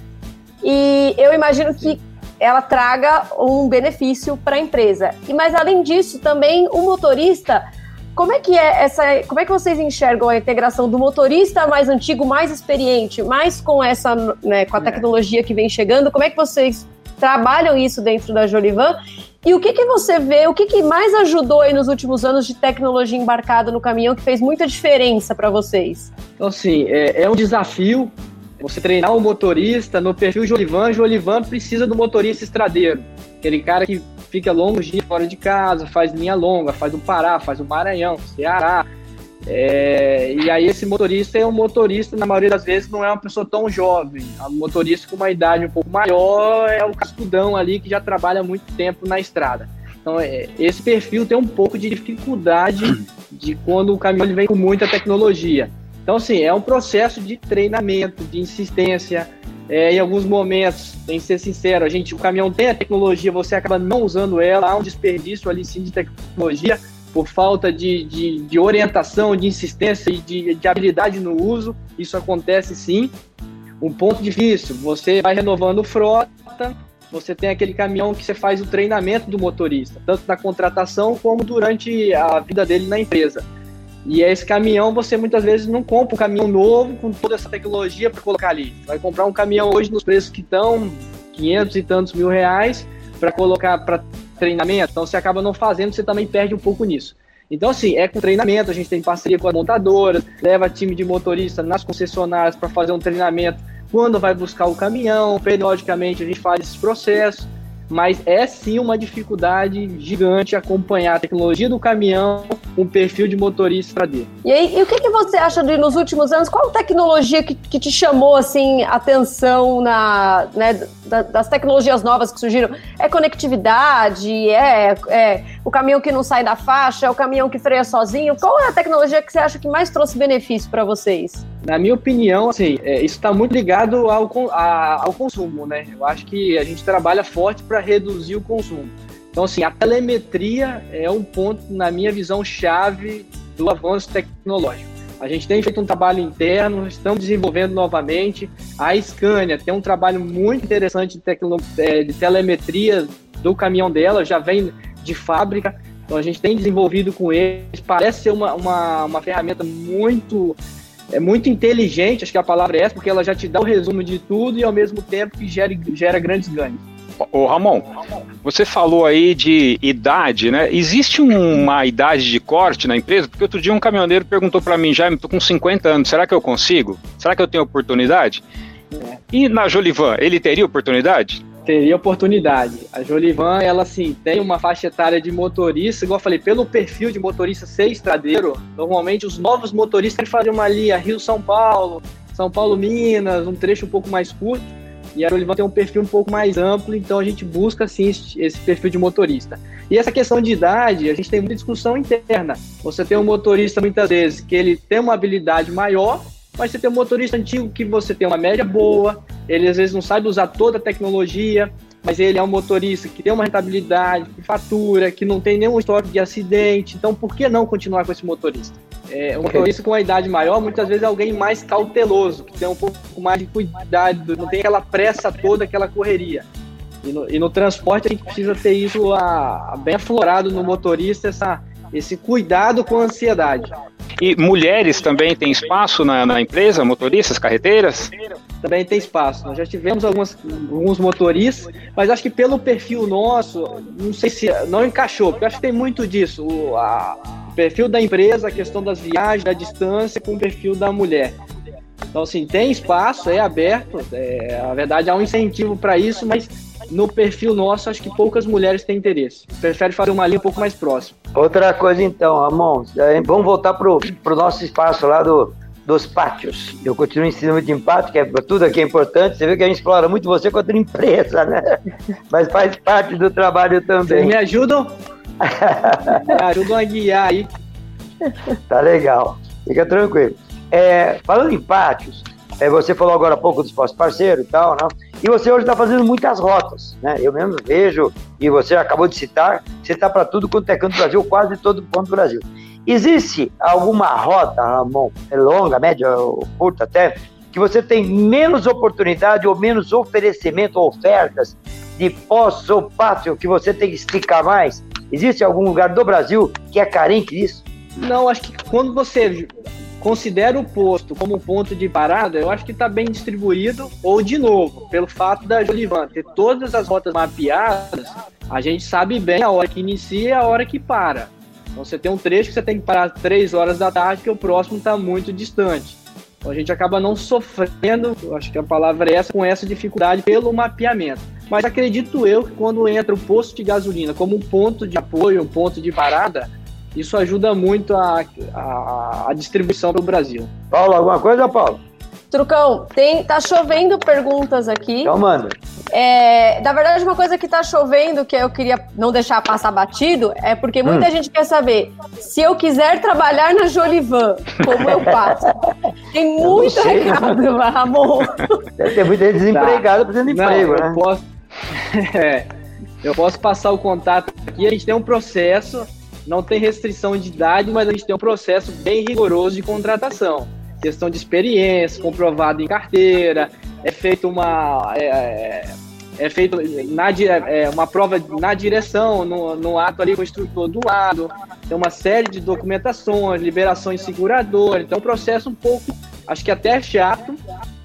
E eu imagino que ela traga um benefício para a empresa. E mas além disso, também o motorista, como é que é essa, como é que vocês enxergam a integração do motorista mais antigo, mais experiente, mais com essa, né, com a é. tecnologia que vem chegando? Como é que vocês trabalham isso dentro da Jolivan e o que, que você vê, o que, que mais ajudou aí nos últimos anos de tecnologia embarcada no caminhão que fez muita diferença para vocês? Então, assim, é, é, um desafio você treinar um motorista no perfil Jolivan. Jolivan precisa do motorista estradeiro, aquele cara que fica longos dias fora de casa, faz linha longa, faz o Pará, faz o Maranhão, Ceará, é, e aí esse motorista é um motorista, na maioria das vezes, não é uma pessoa tão jovem. É um motorista com uma idade um pouco maior é o cascudão ali que já trabalha muito tempo na estrada. Então, é, esse perfil tem um pouco de dificuldade de quando o caminhão vem com muita tecnologia. Então, assim, é um processo de treinamento, de insistência. É, em alguns momentos, tem que ser sincero, a gente, o caminhão tem a tecnologia, você acaba não usando ela, há um desperdício ali sim de tecnologia, por falta de, de, de orientação, de insistência e de, de habilidade no uso. Isso acontece sim. Um ponto difícil, você vai renovando frota, você tem aquele caminhão que você faz o treinamento do motorista, tanto na contratação como durante a vida dele na empresa. E esse caminhão você muitas vezes não compra um caminhão novo com toda essa tecnologia para colocar ali. Vai comprar um caminhão hoje nos preços que estão 500 e tantos mil reais para colocar para treinamento, então você acaba não fazendo, você também perde um pouco nisso. Então, assim, é com treinamento, a gente tem parceria com as montadoras, leva time de motorista nas concessionárias para fazer um treinamento quando vai buscar o caminhão, periodicamente a gente faz esses processos mas é sim uma dificuldade gigante acompanhar a tecnologia do caminhão com o perfil de motorista dentro. E aí, e o que, que você acha de nos últimos anos? Qual tecnologia que, que te chamou assim atenção na, né, das tecnologias novas que surgiram? É conectividade? É, é o caminhão que não sai da faixa? É o caminhão que freia sozinho? Qual é a tecnologia que você acha que mais trouxe benefício para vocês? Na minha opinião, assim, é, isso está muito ligado ao, a, ao consumo, né? Eu acho que a gente trabalha forte para reduzir o consumo. Então, assim, a telemetria é um ponto, na minha visão, chave do avanço tecnológico. A gente tem feito um trabalho interno, estamos desenvolvendo novamente. A Scania tem um trabalho muito interessante de, é, de telemetria do caminhão dela, já vem de fábrica. Então, a gente tem desenvolvido com eles. Parece ser uma, uma, uma ferramenta muito é muito inteligente, acho que a palavra é essa, porque ela já te dá o resumo de tudo e ao mesmo tempo que gera, gera grandes ganhos. Ô Ramon, você falou aí de idade, né? Existe uma idade de corte na empresa? Porque outro dia um caminhoneiro perguntou para mim, Jaime, tô com 50 anos, será que eu consigo? Será que eu tenho oportunidade? É. E na Jolivan, ele teria oportunidade? Teria oportunidade. A Jolivan, ela assim, tem uma faixa etária de motorista, igual eu falei, pelo perfil de motorista ser estradeiro, normalmente os novos motoristas fazem uma linha Rio-São Paulo, São Paulo-Minas, um trecho um pouco mais curto, e a Jolivan tem um perfil um pouco mais amplo, então a gente busca sim esse perfil de motorista. E essa questão de idade, a gente tem muita discussão interna. Você tem um motorista muitas vezes que ele tem uma habilidade maior, mas você tem um motorista antigo que você tem uma média boa, ele às vezes não sabe usar toda a tecnologia, mas ele é um motorista que tem uma rentabilidade, que fatura, que não tem nenhum histórico de acidente. Então, por que não continuar com esse motorista? É, um motorista com uma idade maior, muitas vezes é alguém mais cauteloso, que tem um pouco mais de cuidado, não tem aquela pressa toda, aquela correria. E no, e no transporte a gente precisa ter isso a, a bem aflorado no motorista, essa, esse cuidado com a ansiedade. E mulheres também têm espaço na, na empresa, motoristas, carreteiras? Também tem espaço. Nós já tivemos algumas, alguns motoristas, mas acho que pelo perfil nosso, não sei se não encaixou, porque acho que tem muito disso. O, a, o perfil da empresa, a questão das viagens, da distância, com o perfil da mulher. Então, assim, tem espaço, é aberto. É, a verdade, há um incentivo para isso, mas no perfil nosso, acho que poucas mulheres têm interesse. Prefere fazer uma linha um pouco mais próxima. Outra coisa, então, Ramon, vamos voltar pro, pro nosso espaço lá do, dos pátios. Eu continuo ensinando de empate, que é tudo aqui é importante. Você vê que a gente explora muito você contra empresa, né? Mas faz parte do trabalho também. Vocês me ajudam? me ajudam a guiar aí. Tá legal. Fica tranquilo. É, falando em pátios, é, você falou agora há pouco dos parceiros e tal, né? E você hoje está fazendo muitas rotas, né? Eu mesmo vejo, e você acabou de citar, você está para tudo quanto é canto do Brasil, quase todo ponto do Brasil. Existe alguma rota, Ramon, é longa, média ou curta até, que você tem menos oportunidade ou menos oferecimento ofertas de pós ou pátrio que você tem que explicar mais? Existe algum lugar do Brasil que é carente disso? Não, acho que quando você considera o posto como um ponto de parada, eu acho que está bem distribuído, ou de novo, pelo fato da Jolivan ter todas as rotas mapeadas, a gente sabe bem a hora que inicia e a hora que para. Então você tem um trecho que você tem que parar 3 horas da tarde, que o próximo está muito distante. Então a gente acaba não sofrendo, acho que a palavra é essa, com essa dificuldade pelo mapeamento. Mas acredito eu que quando entra o posto de gasolina como um ponto de apoio, um ponto de parada, isso ajuda muito a, a, a distribuição do Brasil. Paulo, alguma coisa, Paulo? Trucão, tem, tá chovendo perguntas aqui. Então manda. É, na verdade, uma coisa que tá chovendo, que eu queria não deixar passar batido, é porque muita hum. gente quer saber se eu quiser trabalhar na Jolivan, como eu faço. Tem muito recado, Ramon. Deve ter muita gente desempregada tá. precisando de não, emprego, né? Posso... é, eu posso passar o contato aqui, a gente tem um processo não tem restrição de idade, mas a gente tem um processo bem rigoroso de contratação. Questão de experiência, comprovado em carteira, é feito uma. É, é, é feito na, é, uma prova na direção, no, no ato ali com o instrutor do lado, tem uma série de documentações, liberações seguradoras, então é um processo um pouco, acho que até chato,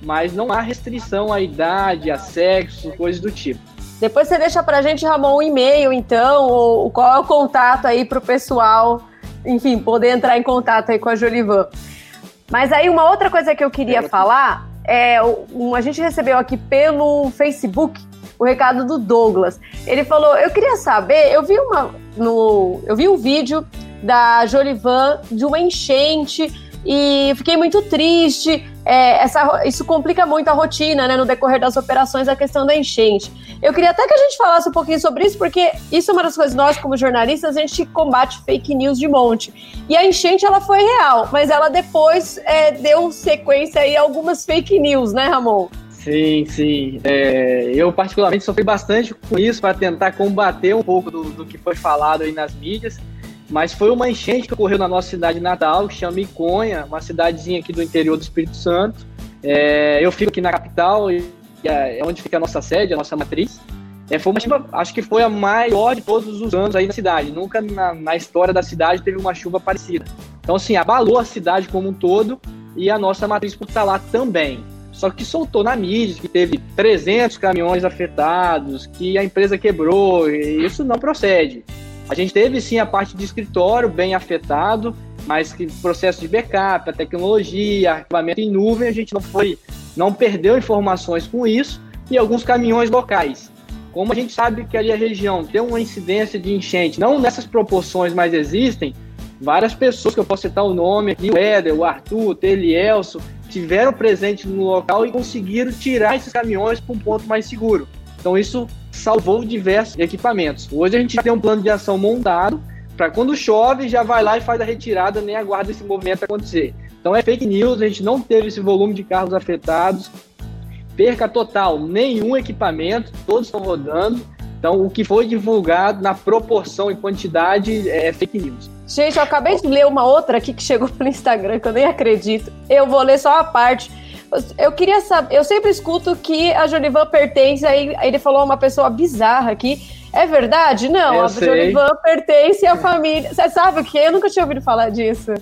mas não há restrição à idade, a sexo, coisas do tipo. Depois você deixa pra gente, Ramon, um e-mail, então, ou qual é o contato aí pro pessoal, enfim, poder entrar em contato aí com a Jolivan. Mas aí uma outra coisa que eu queria falar é, um, a gente recebeu aqui pelo Facebook o recado do Douglas. Ele falou: "Eu queria saber, eu vi uma no, eu vi um vídeo da Jolivan de uma enchente e fiquei muito triste. É, essa, isso complica muito a rotina, né, no decorrer das operações, a questão da enchente. Eu queria até que a gente falasse um pouquinho sobre isso, porque isso é uma das coisas, nós como jornalistas, a gente combate fake news de monte. E a enchente, ela foi real, mas ela depois é, deu sequência aí a algumas fake news, né, Ramon? Sim, sim. É, eu, particularmente, sofri bastante com isso para tentar combater um pouco do, do que foi falado aí nas mídias. Mas foi uma enchente que ocorreu na nossa cidade natal, que chama Iconha, uma cidadezinha aqui do interior do Espírito Santo. É, eu fico aqui na capital, e é onde fica a nossa sede, a nossa matriz. É, foi uma chuva, acho que foi a maior de todos os anos aí na cidade. Nunca na, na história da cidade teve uma chuva parecida. Então, assim, abalou a cidade como um todo e a nossa matriz por estar lá também. Só que soltou na mídia que teve 300 caminhões afetados, que a empresa quebrou, e isso não procede. A gente teve sim a parte de escritório bem afetado, mas que processo de backup, a tecnologia, arquivamento em nuvem, a gente não foi, não perdeu informações com isso, e alguns caminhões locais. Como a gente sabe que ali a região tem uma incidência de enchente, não nessas proporções, mas existem, várias pessoas que eu posso citar o nome aqui, o Éder, o Arthur, o Telielso, tiveram presente no local e conseguiram tirar esses caminhões para um ponto mais seguro. Então isso salvou diversos equipamentos. Hoje a gente tem um plano de ação montado para quando chove já vai lá e faz a retirada, nem aguarda esse movimento acontecer. Então é fake news, a gente não teve esse volume de carros afetados. Perca total, nenhum equipamento, todos estão rodando. Então o que foi divulgado na proporção e quantidade é fake news. Gente, eu acabei de ler uma outra aqui que chegou pelo Instagram, que eu nem acredito. Eu vou ler só a parte. Eu queria saber, eu sempre escuto que a Jolivan pertence, aí ele falou uma pessoa bizarra aqui. É verdade? Não, eu a sei. Jolivan pertence à família. Você sabe o que? Eu nunca tinha ouvido falar disso.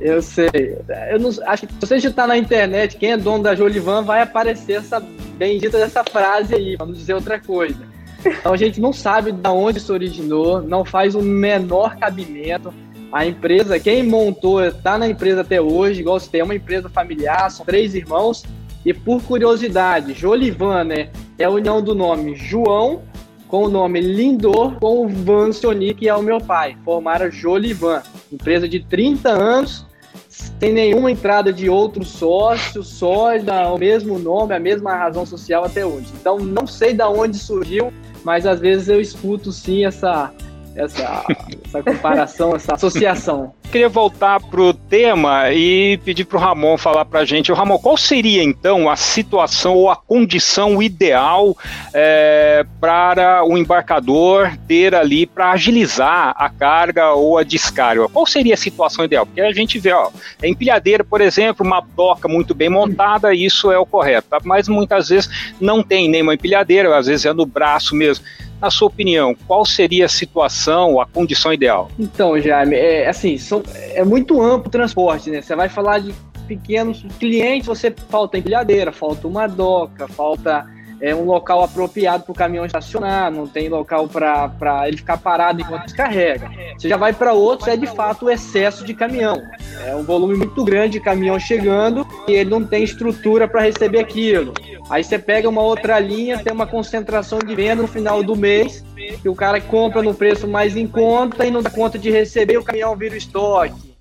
Eu sei. Eu não, acho que se você digitar na internet quem é dono da Jolivan, vai aparecer essa bendita dessa frase aí, vamos dizer outra coisa. Então a gente não sabe de onde isso originou, não faz o menor cabimento. A empresa, quem montou, está na empresa até hoje, igual você tem, é uma empresa familiar, são três irmãos. E por curiosidade, Jolivan, né, é a união do nome João com o nome Lindor com o Vancioni, que é o meu pai. Formaram Jolivan, empresa de 30 anos, sem nenhuma entrada de outro sócio, só o mesmo nome, a mesma razão social até hoje. Então não sei de onde surgiu, mas às vezes eu escuto sim essa, essa, essa comparação, essa associação. Queria voltar pro tema e pedir pro Ramon falar pra gente. O Ramon, qual seria então a situação ou a condição ideal é, para o embarcador ter ali para agilizar a carga ou a descarga? Qual seria a situação ideal? Porque a gente vê, ó, a empilhadeira, por exemplo, uma doca muito bem montada, isso é o correto, tá? mas muitas vezes não tem nenhuma empilhadeira, às vezes é no braço mesmo na sua opinião, qual seria a situação, a condição ideal? Então, Jaime, é, assim, são, é muito amplo o transporte, né? Você vai falar de pequenos clientes, você falta empilhadeira, falta uma doca, falta é, um local apropriado para o caminhão estacionar, não tem local para ele ficar parado enquanto descarrega. Você já vai para outros, é de fato o excesso de caminhão. É um volume muito grande de caminhão chegando e ele não tem estrutura para receber aquilo. Aí você pega uma outra linha, tem uma concentração de venda no final do mês, que o cara compra no preço mais em conta e não dá conta de receber, o caminhão vira o estoque.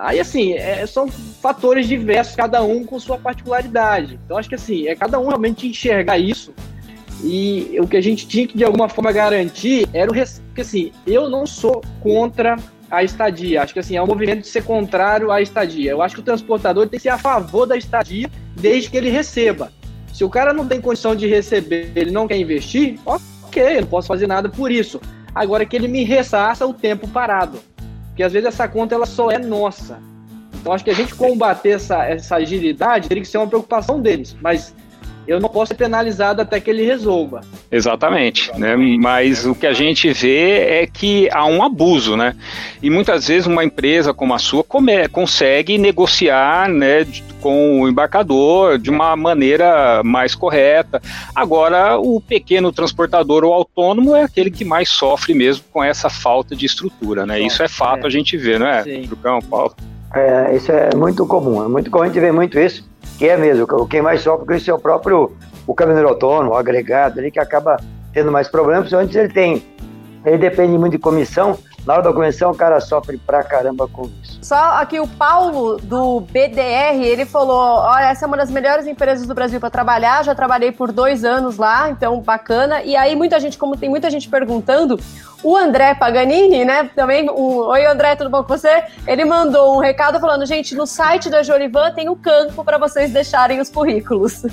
Aí, assim, é, são fatores diversos, cada um com sua particularidade. Então, acho que, assim, é cada um realmente enxergar isso. E o que a gente tinha que, de alguma forma, garantir era o... Porque, assim, eu não sou contra a estadia. Acho que, assim, é um movimento de ser contrário à estadia. Eu acho que o transportador tem que ser a favor da estadia desde que ele receba. Se o cara não tem condição de receber, ele não quer investir, ok, eu não posso fazer nada por isso. Agora que ele me ressaça o tempo parado. Porque às vezes essa conta ela só é nossa. Então acho que a gente combater essa, essa agilidade teria que ser uma preocupação deles. Mas eu não posso ser penalizado até que ele resolva. Exatamente, né? Mas o que a gente vê é que há um abuso, né? E muitas vezes uma empresa como a sua come, consegue negociar, né, com o embarcador de uma maneira mais correta. Agora, o pequeno transportador ou autônomo é aquele que mais sofre mesmo com essa falta de estrutura, né? Isso é fato, é. a gente vê, não é, Sim. Trucão, Paulo? É, isso é muito comum, é muito comum a gente ver muito isso, que é mesmo, quem mais sofre com isso é o próprio o caminhoneiro autônomo, o agregado ali, que acaba tendo mais problemas, principalmente ele tem, ele depende muito de comissão, na hora da convenção o cara sofre pra caramba com isso. Só aqui o Paulo do BDR, ele falou: olha, essa é uma das melhores empresas do Brasil para trabalhar. Já trabalhei por dois anos lá, então bacana. E aí, muita gente, como tem muita gente perguntando, o André Paganini, né? Também, o, oi André, tudo bom com você? Ele mandou um recado falando: gente, no site da Jolivan tem o um campo para vocês deixarem os currículos.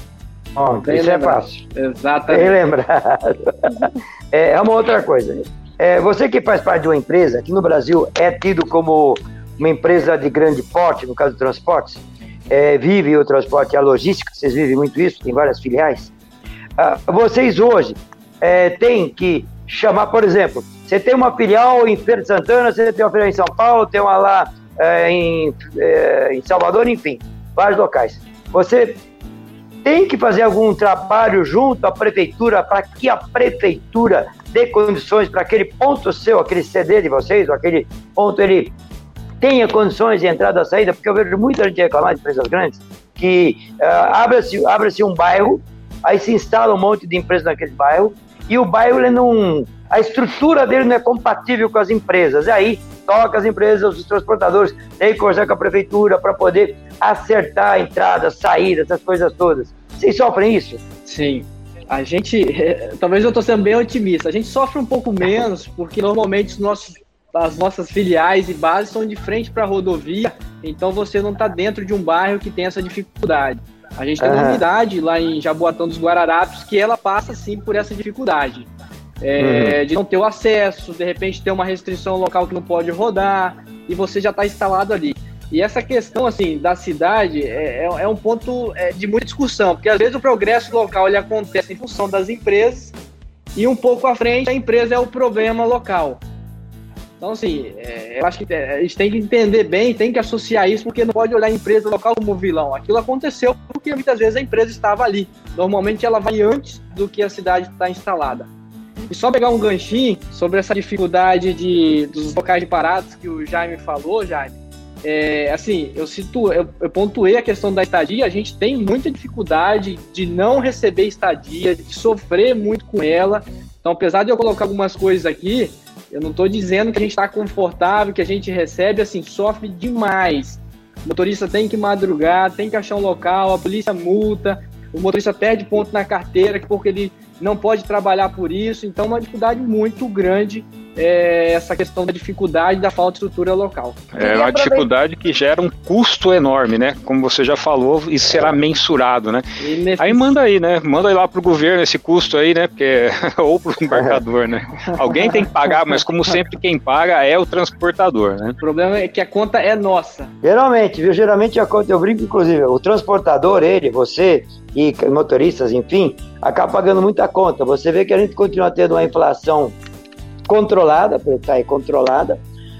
Oh, isso é fácil. Exatamente. Bem lembrado. é, é uma outra coisa. É, você que faz parte de uma empresa, que no Brasil é tido como uma empresa de grande porte, no caso de transportes, é, vive o transporte e a logística, vocês vivem muito isso, tem várias filiais. Ah, vocês hoje é, têm que chamar, por exemplo, você tem uma filial em Feira de Santana, você tem uma filial em São Paulo, tem uma lá é, em, é, em Salvador, enfim, vários locais. Você tem que fazer algum trabalho junto à prefeitura para que a prefeitura dê condições para aquele ponto seu, aquele CD de vocês, aquele ponto ele tenha condições de entrada e saída, porque eu vejo muita gente reclamar de empresas grandes que uh, abre-se abre um bairro, aí se instala um monte de empresas naquele bairro, e o bairro ele não. A estrutura dele não é compatível com as empresas. E aí toca as empresas, os transportadores, tem que conversar com a prefeitura para poder acertar a entrada, saída, essas coisas todas. Vocês sofrem isso? Sim. A gente, talvez eu estou sendo bem otimista, a gente sofre um pouco menos, porque normalmente os nossos as nossas filiais e bases são de frente para a rodovia, então você não está dentro de um bairro que tem essa dificuldade. A gente tem uma unidade lá em Jaboatão dos Guararapes que ela passa sim por essa dificuldade. É, uhum. De não ter o acesso, de repente ter uma restrição local que não pode rodar, e você já está instalado ali. E essa questão assim da cidade é, é, é um ponto é, de muita discussão, porque às vezes o progresso local ele acontece em função das empresas e um pouco à frente a empresa é o problema local. Então, assim, é, eu acho que é, a gente tem que entender bem, tem que associar isso, porque não pode olhar a empresa local como vilão. Aquilo aconteceu porque muitas vezes a empresa estava ali. Normalmente ela vai antes do que a cidade está instalada. E só pegar um ganchinho sobre essa dificuldade de, dos locais de paradas que o Jaime falou, Jaime. É, assim, eu, cito, eu, eu pontuei a questão da estadia, a gente tem muita dificuldade de não receber estadia, de sofrer muito com ela. Então, apesar de eu colocar algumas coisas aqui, eu não estou dizendo que a gente está confortável, que a gente recebe, assim, sofre demais. O motorista tem que madrugar, tem que achar um local, a polícia multa, o motorista perde ponto na carteira porque ele não pode trabalhar por isso. Então, é uma dificuldade muito grande é, essa questão da dificuldade da falta de estrutura local. É uma dificuldade que gera um custo enorme, né? Como você já falou, isso será mensurado, né? Aí manda aí, né? Manda aí lá pro governo esse custo aí, né? Porque ou pro embarcador, né? Alguém tem que pagar, mas como sempre quem paga é o transportador, né? O problema é que a conta é nossa. Geralmente, viu? Geralmente a conta, eu brinco inclusive, o transportador, ele, você e motoristas, enfim, acaba pagando muita conta. Você vê que a gente continua tendo uma inflação controlada, está aí controlada.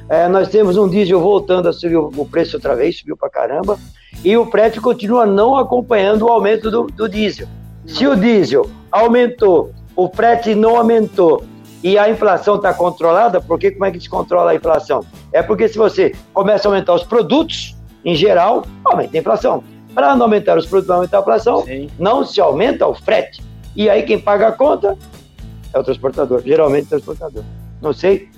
É, nós temos um diesel voltando a subir o preço outra vez, subiu para caramba, e o prédio continua não acompanhando o aumento do, do diesel. Se o diesel aumentou, o frete não aumentou e a inflação está controlada, porque como é que descontrola a inflação? É porque se você começa a aumentar os produtos, em geral, aumenta a inflação. Para não aumentar os produtos, não aumentar a inflação, Sim. não se aumenta o frete. E aí quem paga a conta é o transportador, geralmente o transportador. Não sei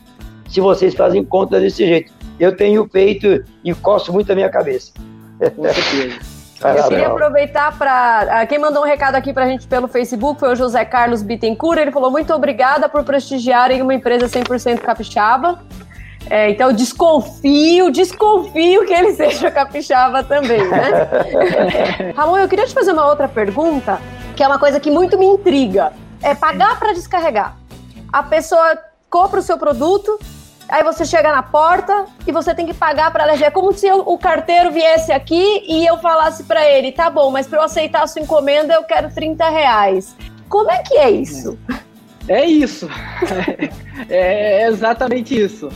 se vocês fazem conta desse jeito. Eu tenho feito e coço muito a minha cabeça. Com certeza. Eu queria aproveitar para. Ah, quem mandou um recado aqui para a gente pelo Facebook foi o José Carlos Bittencourt. Ele falou: muito obrigada por prestigiarem uma empresa 100% capixaba. É, então, desconfio, desconfio que ele seja capixaba também, né? Ramon, eu queria te fazer uma outra pergunta, que é uma coisa que muito me intriga é pagar para descarregar. A pessoa compra o seu produto, aí você chega na porta e você tem que pagar para ela. É como se eu, o carteiro viesse aqui e eu falasse para ele: tá bom, mas para eu aceitar a sua encomenda eu quero 30 reais. Como é que é isso? É isso. é exatamente isso.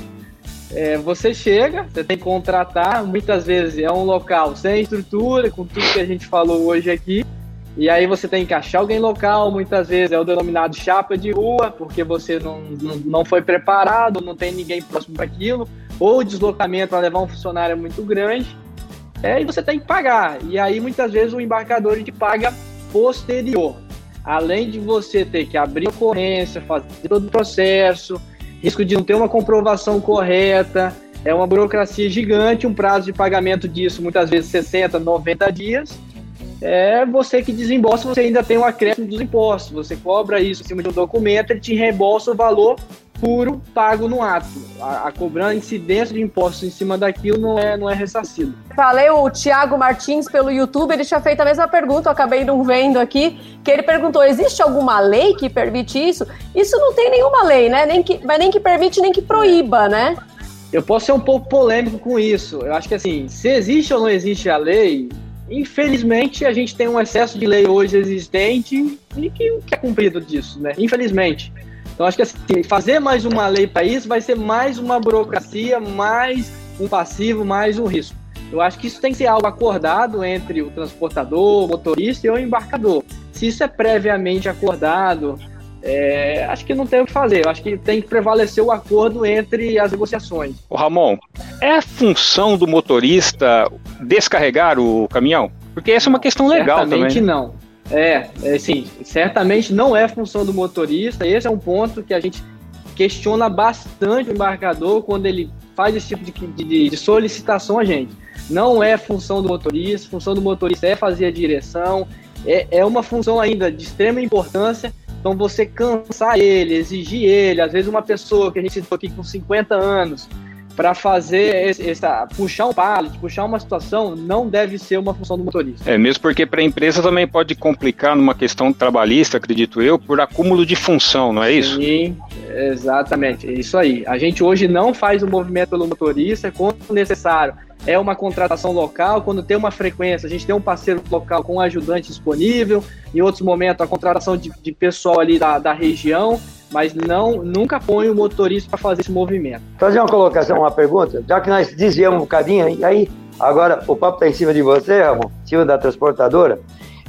É, você chega, você tem que contratar, muitas vezes é um local sem estrutura, com tudo que a gente falou hoje aqui. E aí você tem que achar alguém local, muitas vezes é o denominado chapa de rua, porque você não, não, não foi preparado, não tem ninguém próximo para aquilo, ou o deslocamento para levar um funcionário é muito grande, é, e você tem que pagar. E aí muitas vezes o embarcador te paga posterior. Além de você ter que abrir ocorrência, fazer todo o processo, risco de não ter uma comprovação correta, é uma burocracia gigante, um prazo de pagamento disso muitas vezes 60, 90 dias é você que desembolsa, você ainda tem o um acréscimo dos impostos. Você cobra isso em cima de um documento, ele te reembolsa o valor puro pago no ato. A, a cobrança, a incidência de impostos em cima daquilo não é, não é ressarcido. Falei o Tiago Martins pelo YouTube, ele tinha feito a mesma pergunta, eu acabei não vendo aqui, que ele perguntou: existe alguma lei que permite isso? Isso não tem nenhuma lei, né? Nem que, mas nem que permite, nem que proíba, né? Eu posso ser um pouco polêmico com isso. Eu acho que assim, se existe ou não existe a lei, Infelizmente, a gente tem um excesso de lei hoje existente e que, que é cumprido disso, né? Infelizmente. Então, acho que assim, fazer mais uma lei para isso vai ser mais uma burocracia, mais um passivo, mais um risco. Eu acho que isso tem que ser algo acordado entre o transportador, o motorista e o embarcador. Se isso é previamente acordado, é, acho que não tem o que fazer. Acho que tem que prevalecer o acordo entre as negociações. O Ramon, é função do motorista descarregar o caminhão? Porque essa não, é uma questão legal certamente também. não. É, é, sim, certamente não é função do motorista. Esse é um ponto que a gente questiona bastante o embarcador quando ele faz esse tipo de, de, de solicitação a gente. Não é função do motorista, função do motorista é fazer a direção, é, é uma função ainda de extrema importância então você cansar ele, exigir ele, às vezes uma pessoa que a gente citou aqui com 50 anos, para fazer essa puxar um pallet, puxar uma situação, não deve ser uma função do motorista. É mesmo porque para a empresa também pode complicar numa questão trabalhista, acredito eu, por acúmulo de função, não é isso? Sim, exatamente, é isso aí. A gente hoje não faz o movimento pelo motorista quando necessário é uma contratação local, quando tem uma frequência, a gente tem um parceiro local com um ajudante disponível, em outros momentos a contratação de, de pessoal ali da, da região, mas não nunca põe o motorista para fazer esse movimento. Fazer uma colocação, uma pergunta, já que nós desviamos um bocadinho, e aí agora o papo está em cima de você, Ramon, em cima da transportadora,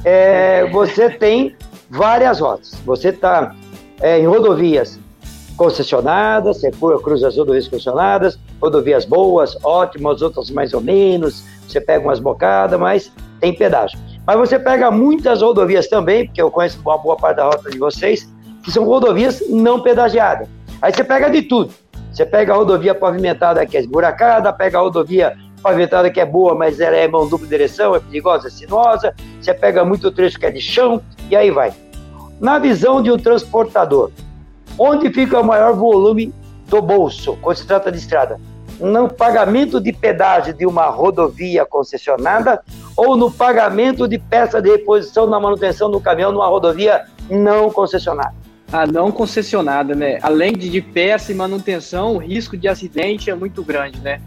é, você tem várias rotas, você está é, em rodovias concessionadas, você cruza as rodovias concessionadas, rodovias boas, ótimas, outras mais ou menos, você pega umas bocadas, mas tem pedágio. Mas você pega muitas rodovias também, porque eu conheço uma boa parte da rota de vocês, que são rodovias não pedagiadas. Aí você pega de tudo. Você pega a rodovia pavimentada que é esburacada, pega a rodovia pavimentada que é boa, mas ela é mão dupla direção, é perigosa, é sinuosa. Você pega muito trecho que é de chão e aí vai. Na visão de um transportador, Onde fica o maior volume do bolso quando se trata de estrada? No pagamento de pedágio de uma rodovia concessionada ou no pagamento de peça de reposição na manutenção do caminhão numa rodovia não concessionada? A não concessionada, né? Além de, de peça e manutenção, o risco de acidente é muito grande, né?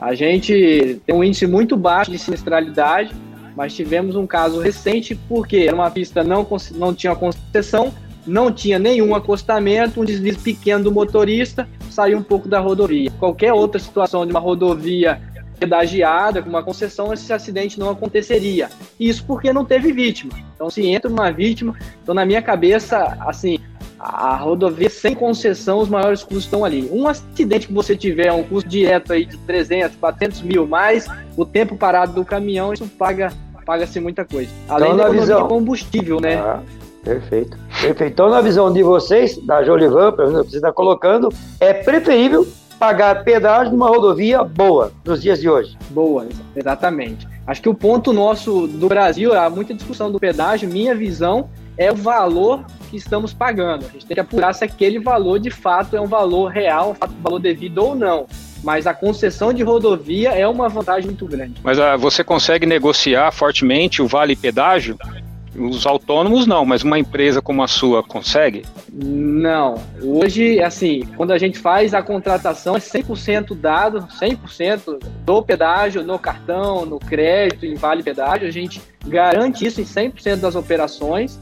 A gente tem um índice muito baixo de sinistralidade, mas tivemos um caso recente porque era uma pista não, não tinha concessão, não tinha nenhum acostamento, um deslize pequeno do motorista, saiu um pouco da rodovia. Qualquer outra situação de uma rodovia pedagiada, com uma concessão, esse acidente não aconteceria. Isso porque não teve vítima. Então, se entra uma vítima, então na minha cabeça, assim, a rodovia sem concessão, os maiores custos estão ali. Um acidente que você tiver, um custo direto aí de 300, 400 mil, mais o tempo parado do caminhão, isso paga paga-se muita coisa. Além então, da visão. combustível, né? Ah. Perfeito. Perfeito. Então, na visão de vocês, da Jolivan, que você está colocando, é preferível pagar pedágio numa rodovia boa nos dias de hoje. Boa, exatamente. Acho que o ponto nosso do Brasil, há muita discussão do pedágio, minha visão é o valor que estamos pagando. A gente tem que apurar se aquele valor de fato é um valor real, um valor devido ou não. Mas a concessão de rodovia é uma vantagem muito grande. Mas uh, você consegue negociar fortemente o vale pedágio os autônomos não, mas uma empresa como a sua consegue? Não. Hoje, assim, quando a gente faz a contratação, é 100% dado, 100% do pedágio no cartão, no crédito, em vale pedágio. A gente garante isso em 100% das operações.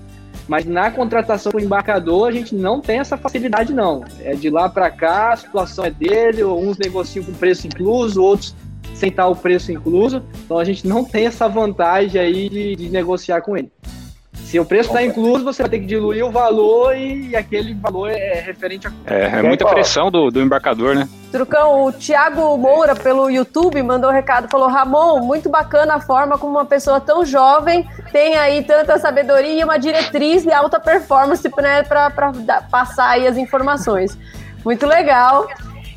Mas na contratação com o embarcador, a gente não tem essa facilidade, não. É de lá para cá, a situação é dele, uns negociam com preço incluso, outros sem tal preço incluso. Então a gente não tem essa vantagem aí de, de negociar com ele. Se o preço está incluso, você vai ter que diluir o valor e aquele valor é referente a. É, é muita pressão do, do embarcador, né? Trucão, o Thiago Moura, pelo YouTube, mandou um recado, falou: Ramon, muito bacana a forma como uma pessoa tão jovem tem aí tanta sabedoria e uma diretriz de alta performance né, para passar aí as informações. Muito legal.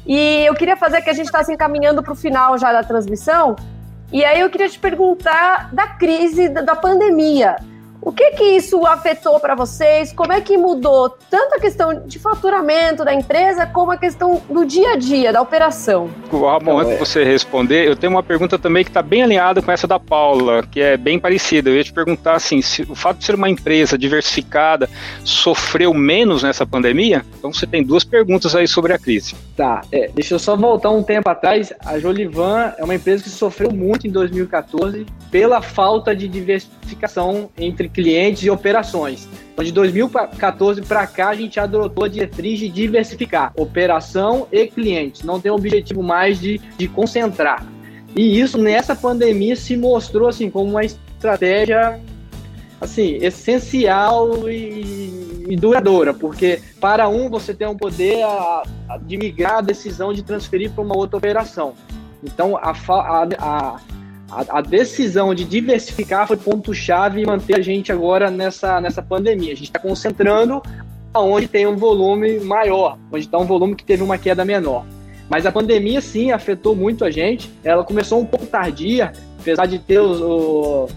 E eu queria fazer que a gente está se encaminhando para o final já da transmissão. E aí eu queria te perguntar da crise da pandemia. O que que isso afetou para vocês? Como é que mudou tanto a questão de faturamento da empresa como a questão do dia a dia, da operação? Ramon, então, antes de você responder, eu tenho uma pergunta também que está bem alinhada com essa da Paula, que é bem parecida. Eu ia te perguntar assim, se o fato de ser uma empresa diversificada sofreu menos nessa pandemia? Então você tem duas perguntas aí sobre a crise. Tá, é, deixa eu só voltar um tempo atrás. A Jolivan é uma empresa que sofreu muito em 2014 pela falta de diversificação entre clientes e operações. Então, de 2014 para cá, a gente adotou a diretriz de diversificar operação e clientes. Não tem o objetivo mais de, de concentrar. E isso nessa pandemia se mostrou assim como uma estratégia assim essencial e, e duradoura, porque para um você tem um poder a, a, de migrar a decisão de transferir para uma outra operação. Então a, a, a, decisão de diversificar foi ponto-chave e manter a gente agora nessa, nessa pandemia. A gente está concentrando onde tem um volume maior, onde está um volume que teve uma queda menor. Mas a pandemia, sim, afetou muito a gente. Ela começou um pouco tardia, apesar de ter os, os,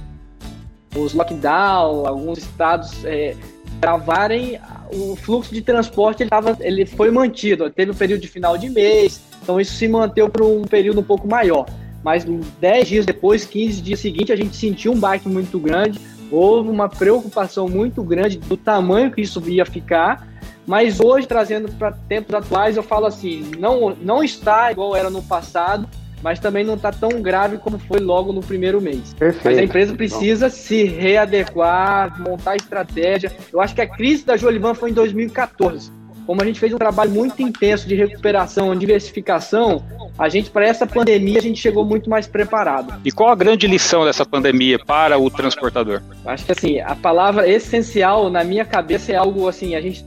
os lockdown, alguns estados é, travarem, o fluxo de transporte ele, tava, ele foi mantido. Teve o um período de final de mês, então isso se manteve por um período um pouco maior. Mas 10 dias depois, 15 dias seguintes, a gente sentiu um baque muito grande. Houve uma preocupação muito grande do tamanho que isso ia ficar mas hoje, trazendo para tempos atuais, eu falo assim: não, não está igual era no passado, mas também não está tão grave como foi logo no primeiro mês. Perfeito. Mas a empresa precisa se readequar, montar estratégia. Eu acho que a crise da Jolivan foi em 2014. Como a gente fez um trabalho muito intenso de recuperação, diversificação, a gente, para essa pandemia, a gente chegou muito mais preparado. E qual a grande lição dessa pandemia para o transportador? Acho que assim, a palavra essencial na minha cabeça é algo assim, a gente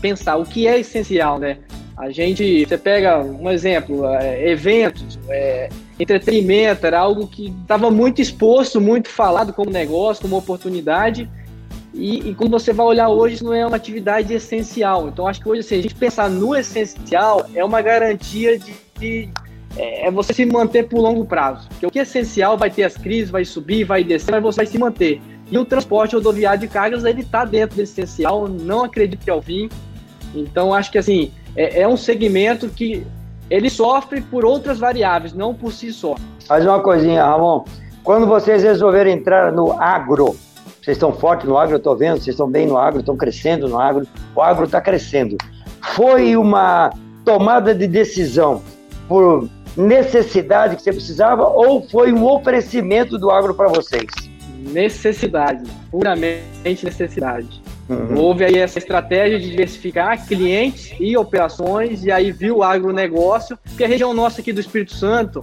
pensar o que é essencial, né? A gente, você pega um exemplo, é, eventos, é, entretenimento, era algo que estava muito exposto, muito falado como negócio, como oportunidade. E, e, quando você vai olhar hoje, isso não é uma atividade essencial. Então, acho que hoje, assim, a gente pensar no essencial é uma garantia de, de é, é você se manter por longo prazo. Porque o que é essencial vai ter as crises, vai subir, vai descer, mas você vai se manter. E o transporte rodoviário de cargas, ele está dentro desse essencial, não acredito que é o fim. Então, acho que assim, é, é um segmento que ele sofre por outras variáveis, não por si só. Mais uma coisinha, Ramon. Quando vocês resolveram entrar no agro, vocês estão fortes no agro, eu estou vendo, vocês estão bem no agro, estão crescendo no agro, o agro está crescendo. Foi uma tomada de decisão por necessidade que você precisava ou foi um oferecimento do agro para vocês? Necessidade, puramente necessidade. Uhum. Houve aí essa estratégia de diversificar clientes e operações, e aí viu o agronegócio, porque a região nossa aqui do Espírito Santo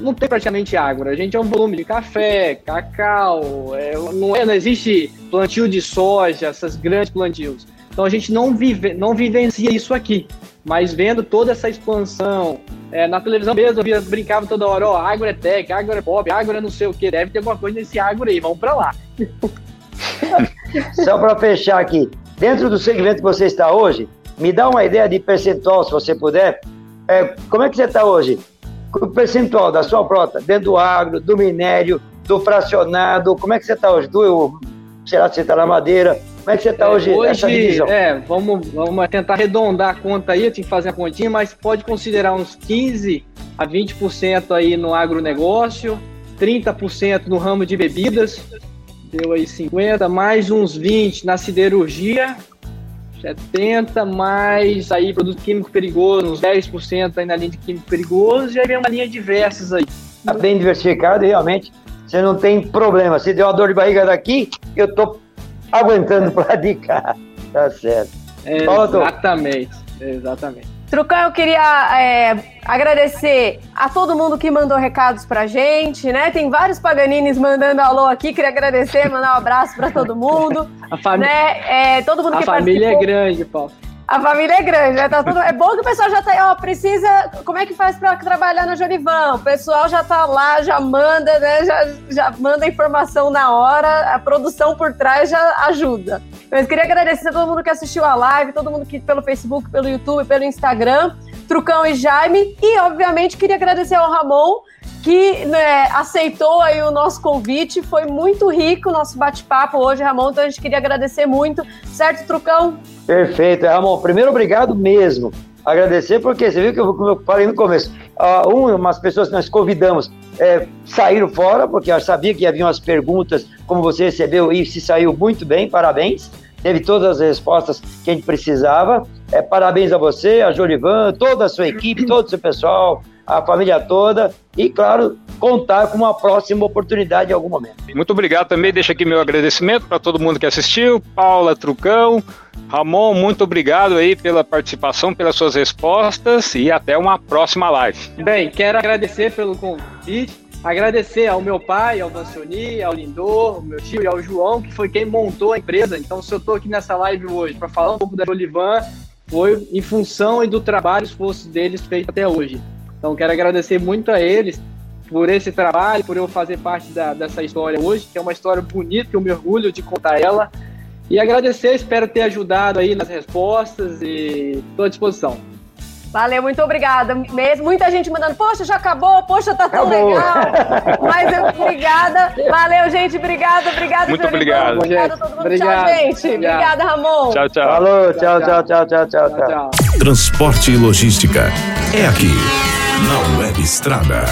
não tem praticamente agro. A gente é um volume de café, cacau, é, não, é, não existe plantio de soja, essas grandes plantios. Então a gente não, vive, não vivencia isso aqui. Mas vendo toda essa expansão, é, na televisão mesmo eu via, brincava toda hora, ó, agro é tech, agro é pop, agro é não sei o que, deve ter alguma coisa nesse agro aí, vamos para lá. Só para fechar aqui, dentro do segmento que você está hoje, me dá uma ideia de percentual, se você puder. É, como é que você está hoje? O percentual da sua frota dentro do agro, do minério, do fracionado, como é que você está hoje? Do, será que você está na madeira? Como é que você está é, hoje, hoje? É, vamos, vamos tentar arredondar a conta aí, eu tenho que fazer a continha, mas pode considerar uns 15 a 20% aí no agronegócio, 30% no ramo de bebidas, deu aí 50, mais uns 20 na siderurgia, 70, mais aí produto químico perigoso, uns 10% aí na linha de químico perigoso, e aí vem uma linha diversas aí. Tá bem diversificado, realmente. Você não tem problema. Se deu uma dor de barriga daqui, eu tô aguentando para de cá. Tá certo. É, exatamente, exatamente. Trucão, eu queria é, agradecer a todo mundo que mandou recados pra gente, né? Tem vários Paganines mandando alô aqui, queria agradecer, mandar um abraço para todo mundo. A, fami né? é, todo mundo a que família é grande, Paulo. A família é grande, né? Tá tudo... É bom que o pessoal já tá, ó, precisa. Como é que faz para trabalhar na Jorivan? O pessoal já tá lá, já manda, né? Já, já manda informação na hora, a produção por trás já ajuda. Mas queria agradecer a todo mundo que assistiu a live, todo mundo que pelo Facebook, pelo YouTube, pelo Instagram, Trucão e Jaime. E, obviamente, queria agradecer ao Ramon, que né, aceitou aí o nosso convite. Foi muito rico o nosso bate-papo hoje, Ramon. Então a gente queria agradecer muito. Certo, Trucão? Perfeito, Ramon. Primeiro, obrigado mesmo. Agradecer, porque você viu que eu, falei no começo, uh, umas pessoas que nós convidamos é, saíram fora, porque eu sabia que havia umas perguntas, como você recebeu, e se saiu muito bem, parabéns. Teve todas as respostas que a gente precisava. É, parabéns a você, a Jolivan, toda a sua equipe, todo o seu pessoal, a família toda e, claro, contar com uma próxima oportunidade em algum momento. Muito obrigado também. Deixo aqui meu agradecimento para todo mundo que assistiu. Paula Trucão, Ramon, muito obrigado aí pela participação, pelas suas respostas e até uma próxima live. Bem, quero agradecer pelo convite. Agradecer ao meu pai, ao Vancioni, ao Lindor, ao meu tio e ao João, que foi quem montou a empresa. Então, se eu estou aqui nessa live hoje para falar um pouco da Olivan, foi em função e do trabalho, esforço deles feito até hoje. Então, quero agradecer muito a eles por esse trabalho, por eu fazer parte da, dessa história hoje, que é uma história bonita, que eu me orgulho de contar ela. E agradecer, espero ter ajudado aí nas respostas e estou à disposição. Valeu, muito obrigada mesmo. Muita gente mandando, poxa, já acabou, poxa, tá tão acabou. legal. Mas eu, obrigada. Valeu, gente, obrigada, obrigada. Muito obrigado. Obrigada a todo mundo. Obrigado. Tchau, gente. Obrigado. Obrigada, Ramon. Tchau, tchau. Falou, tchau, tchau, tchau, tchau, tchau, tchau. Transporte e logística é aqui, na Web Estrada.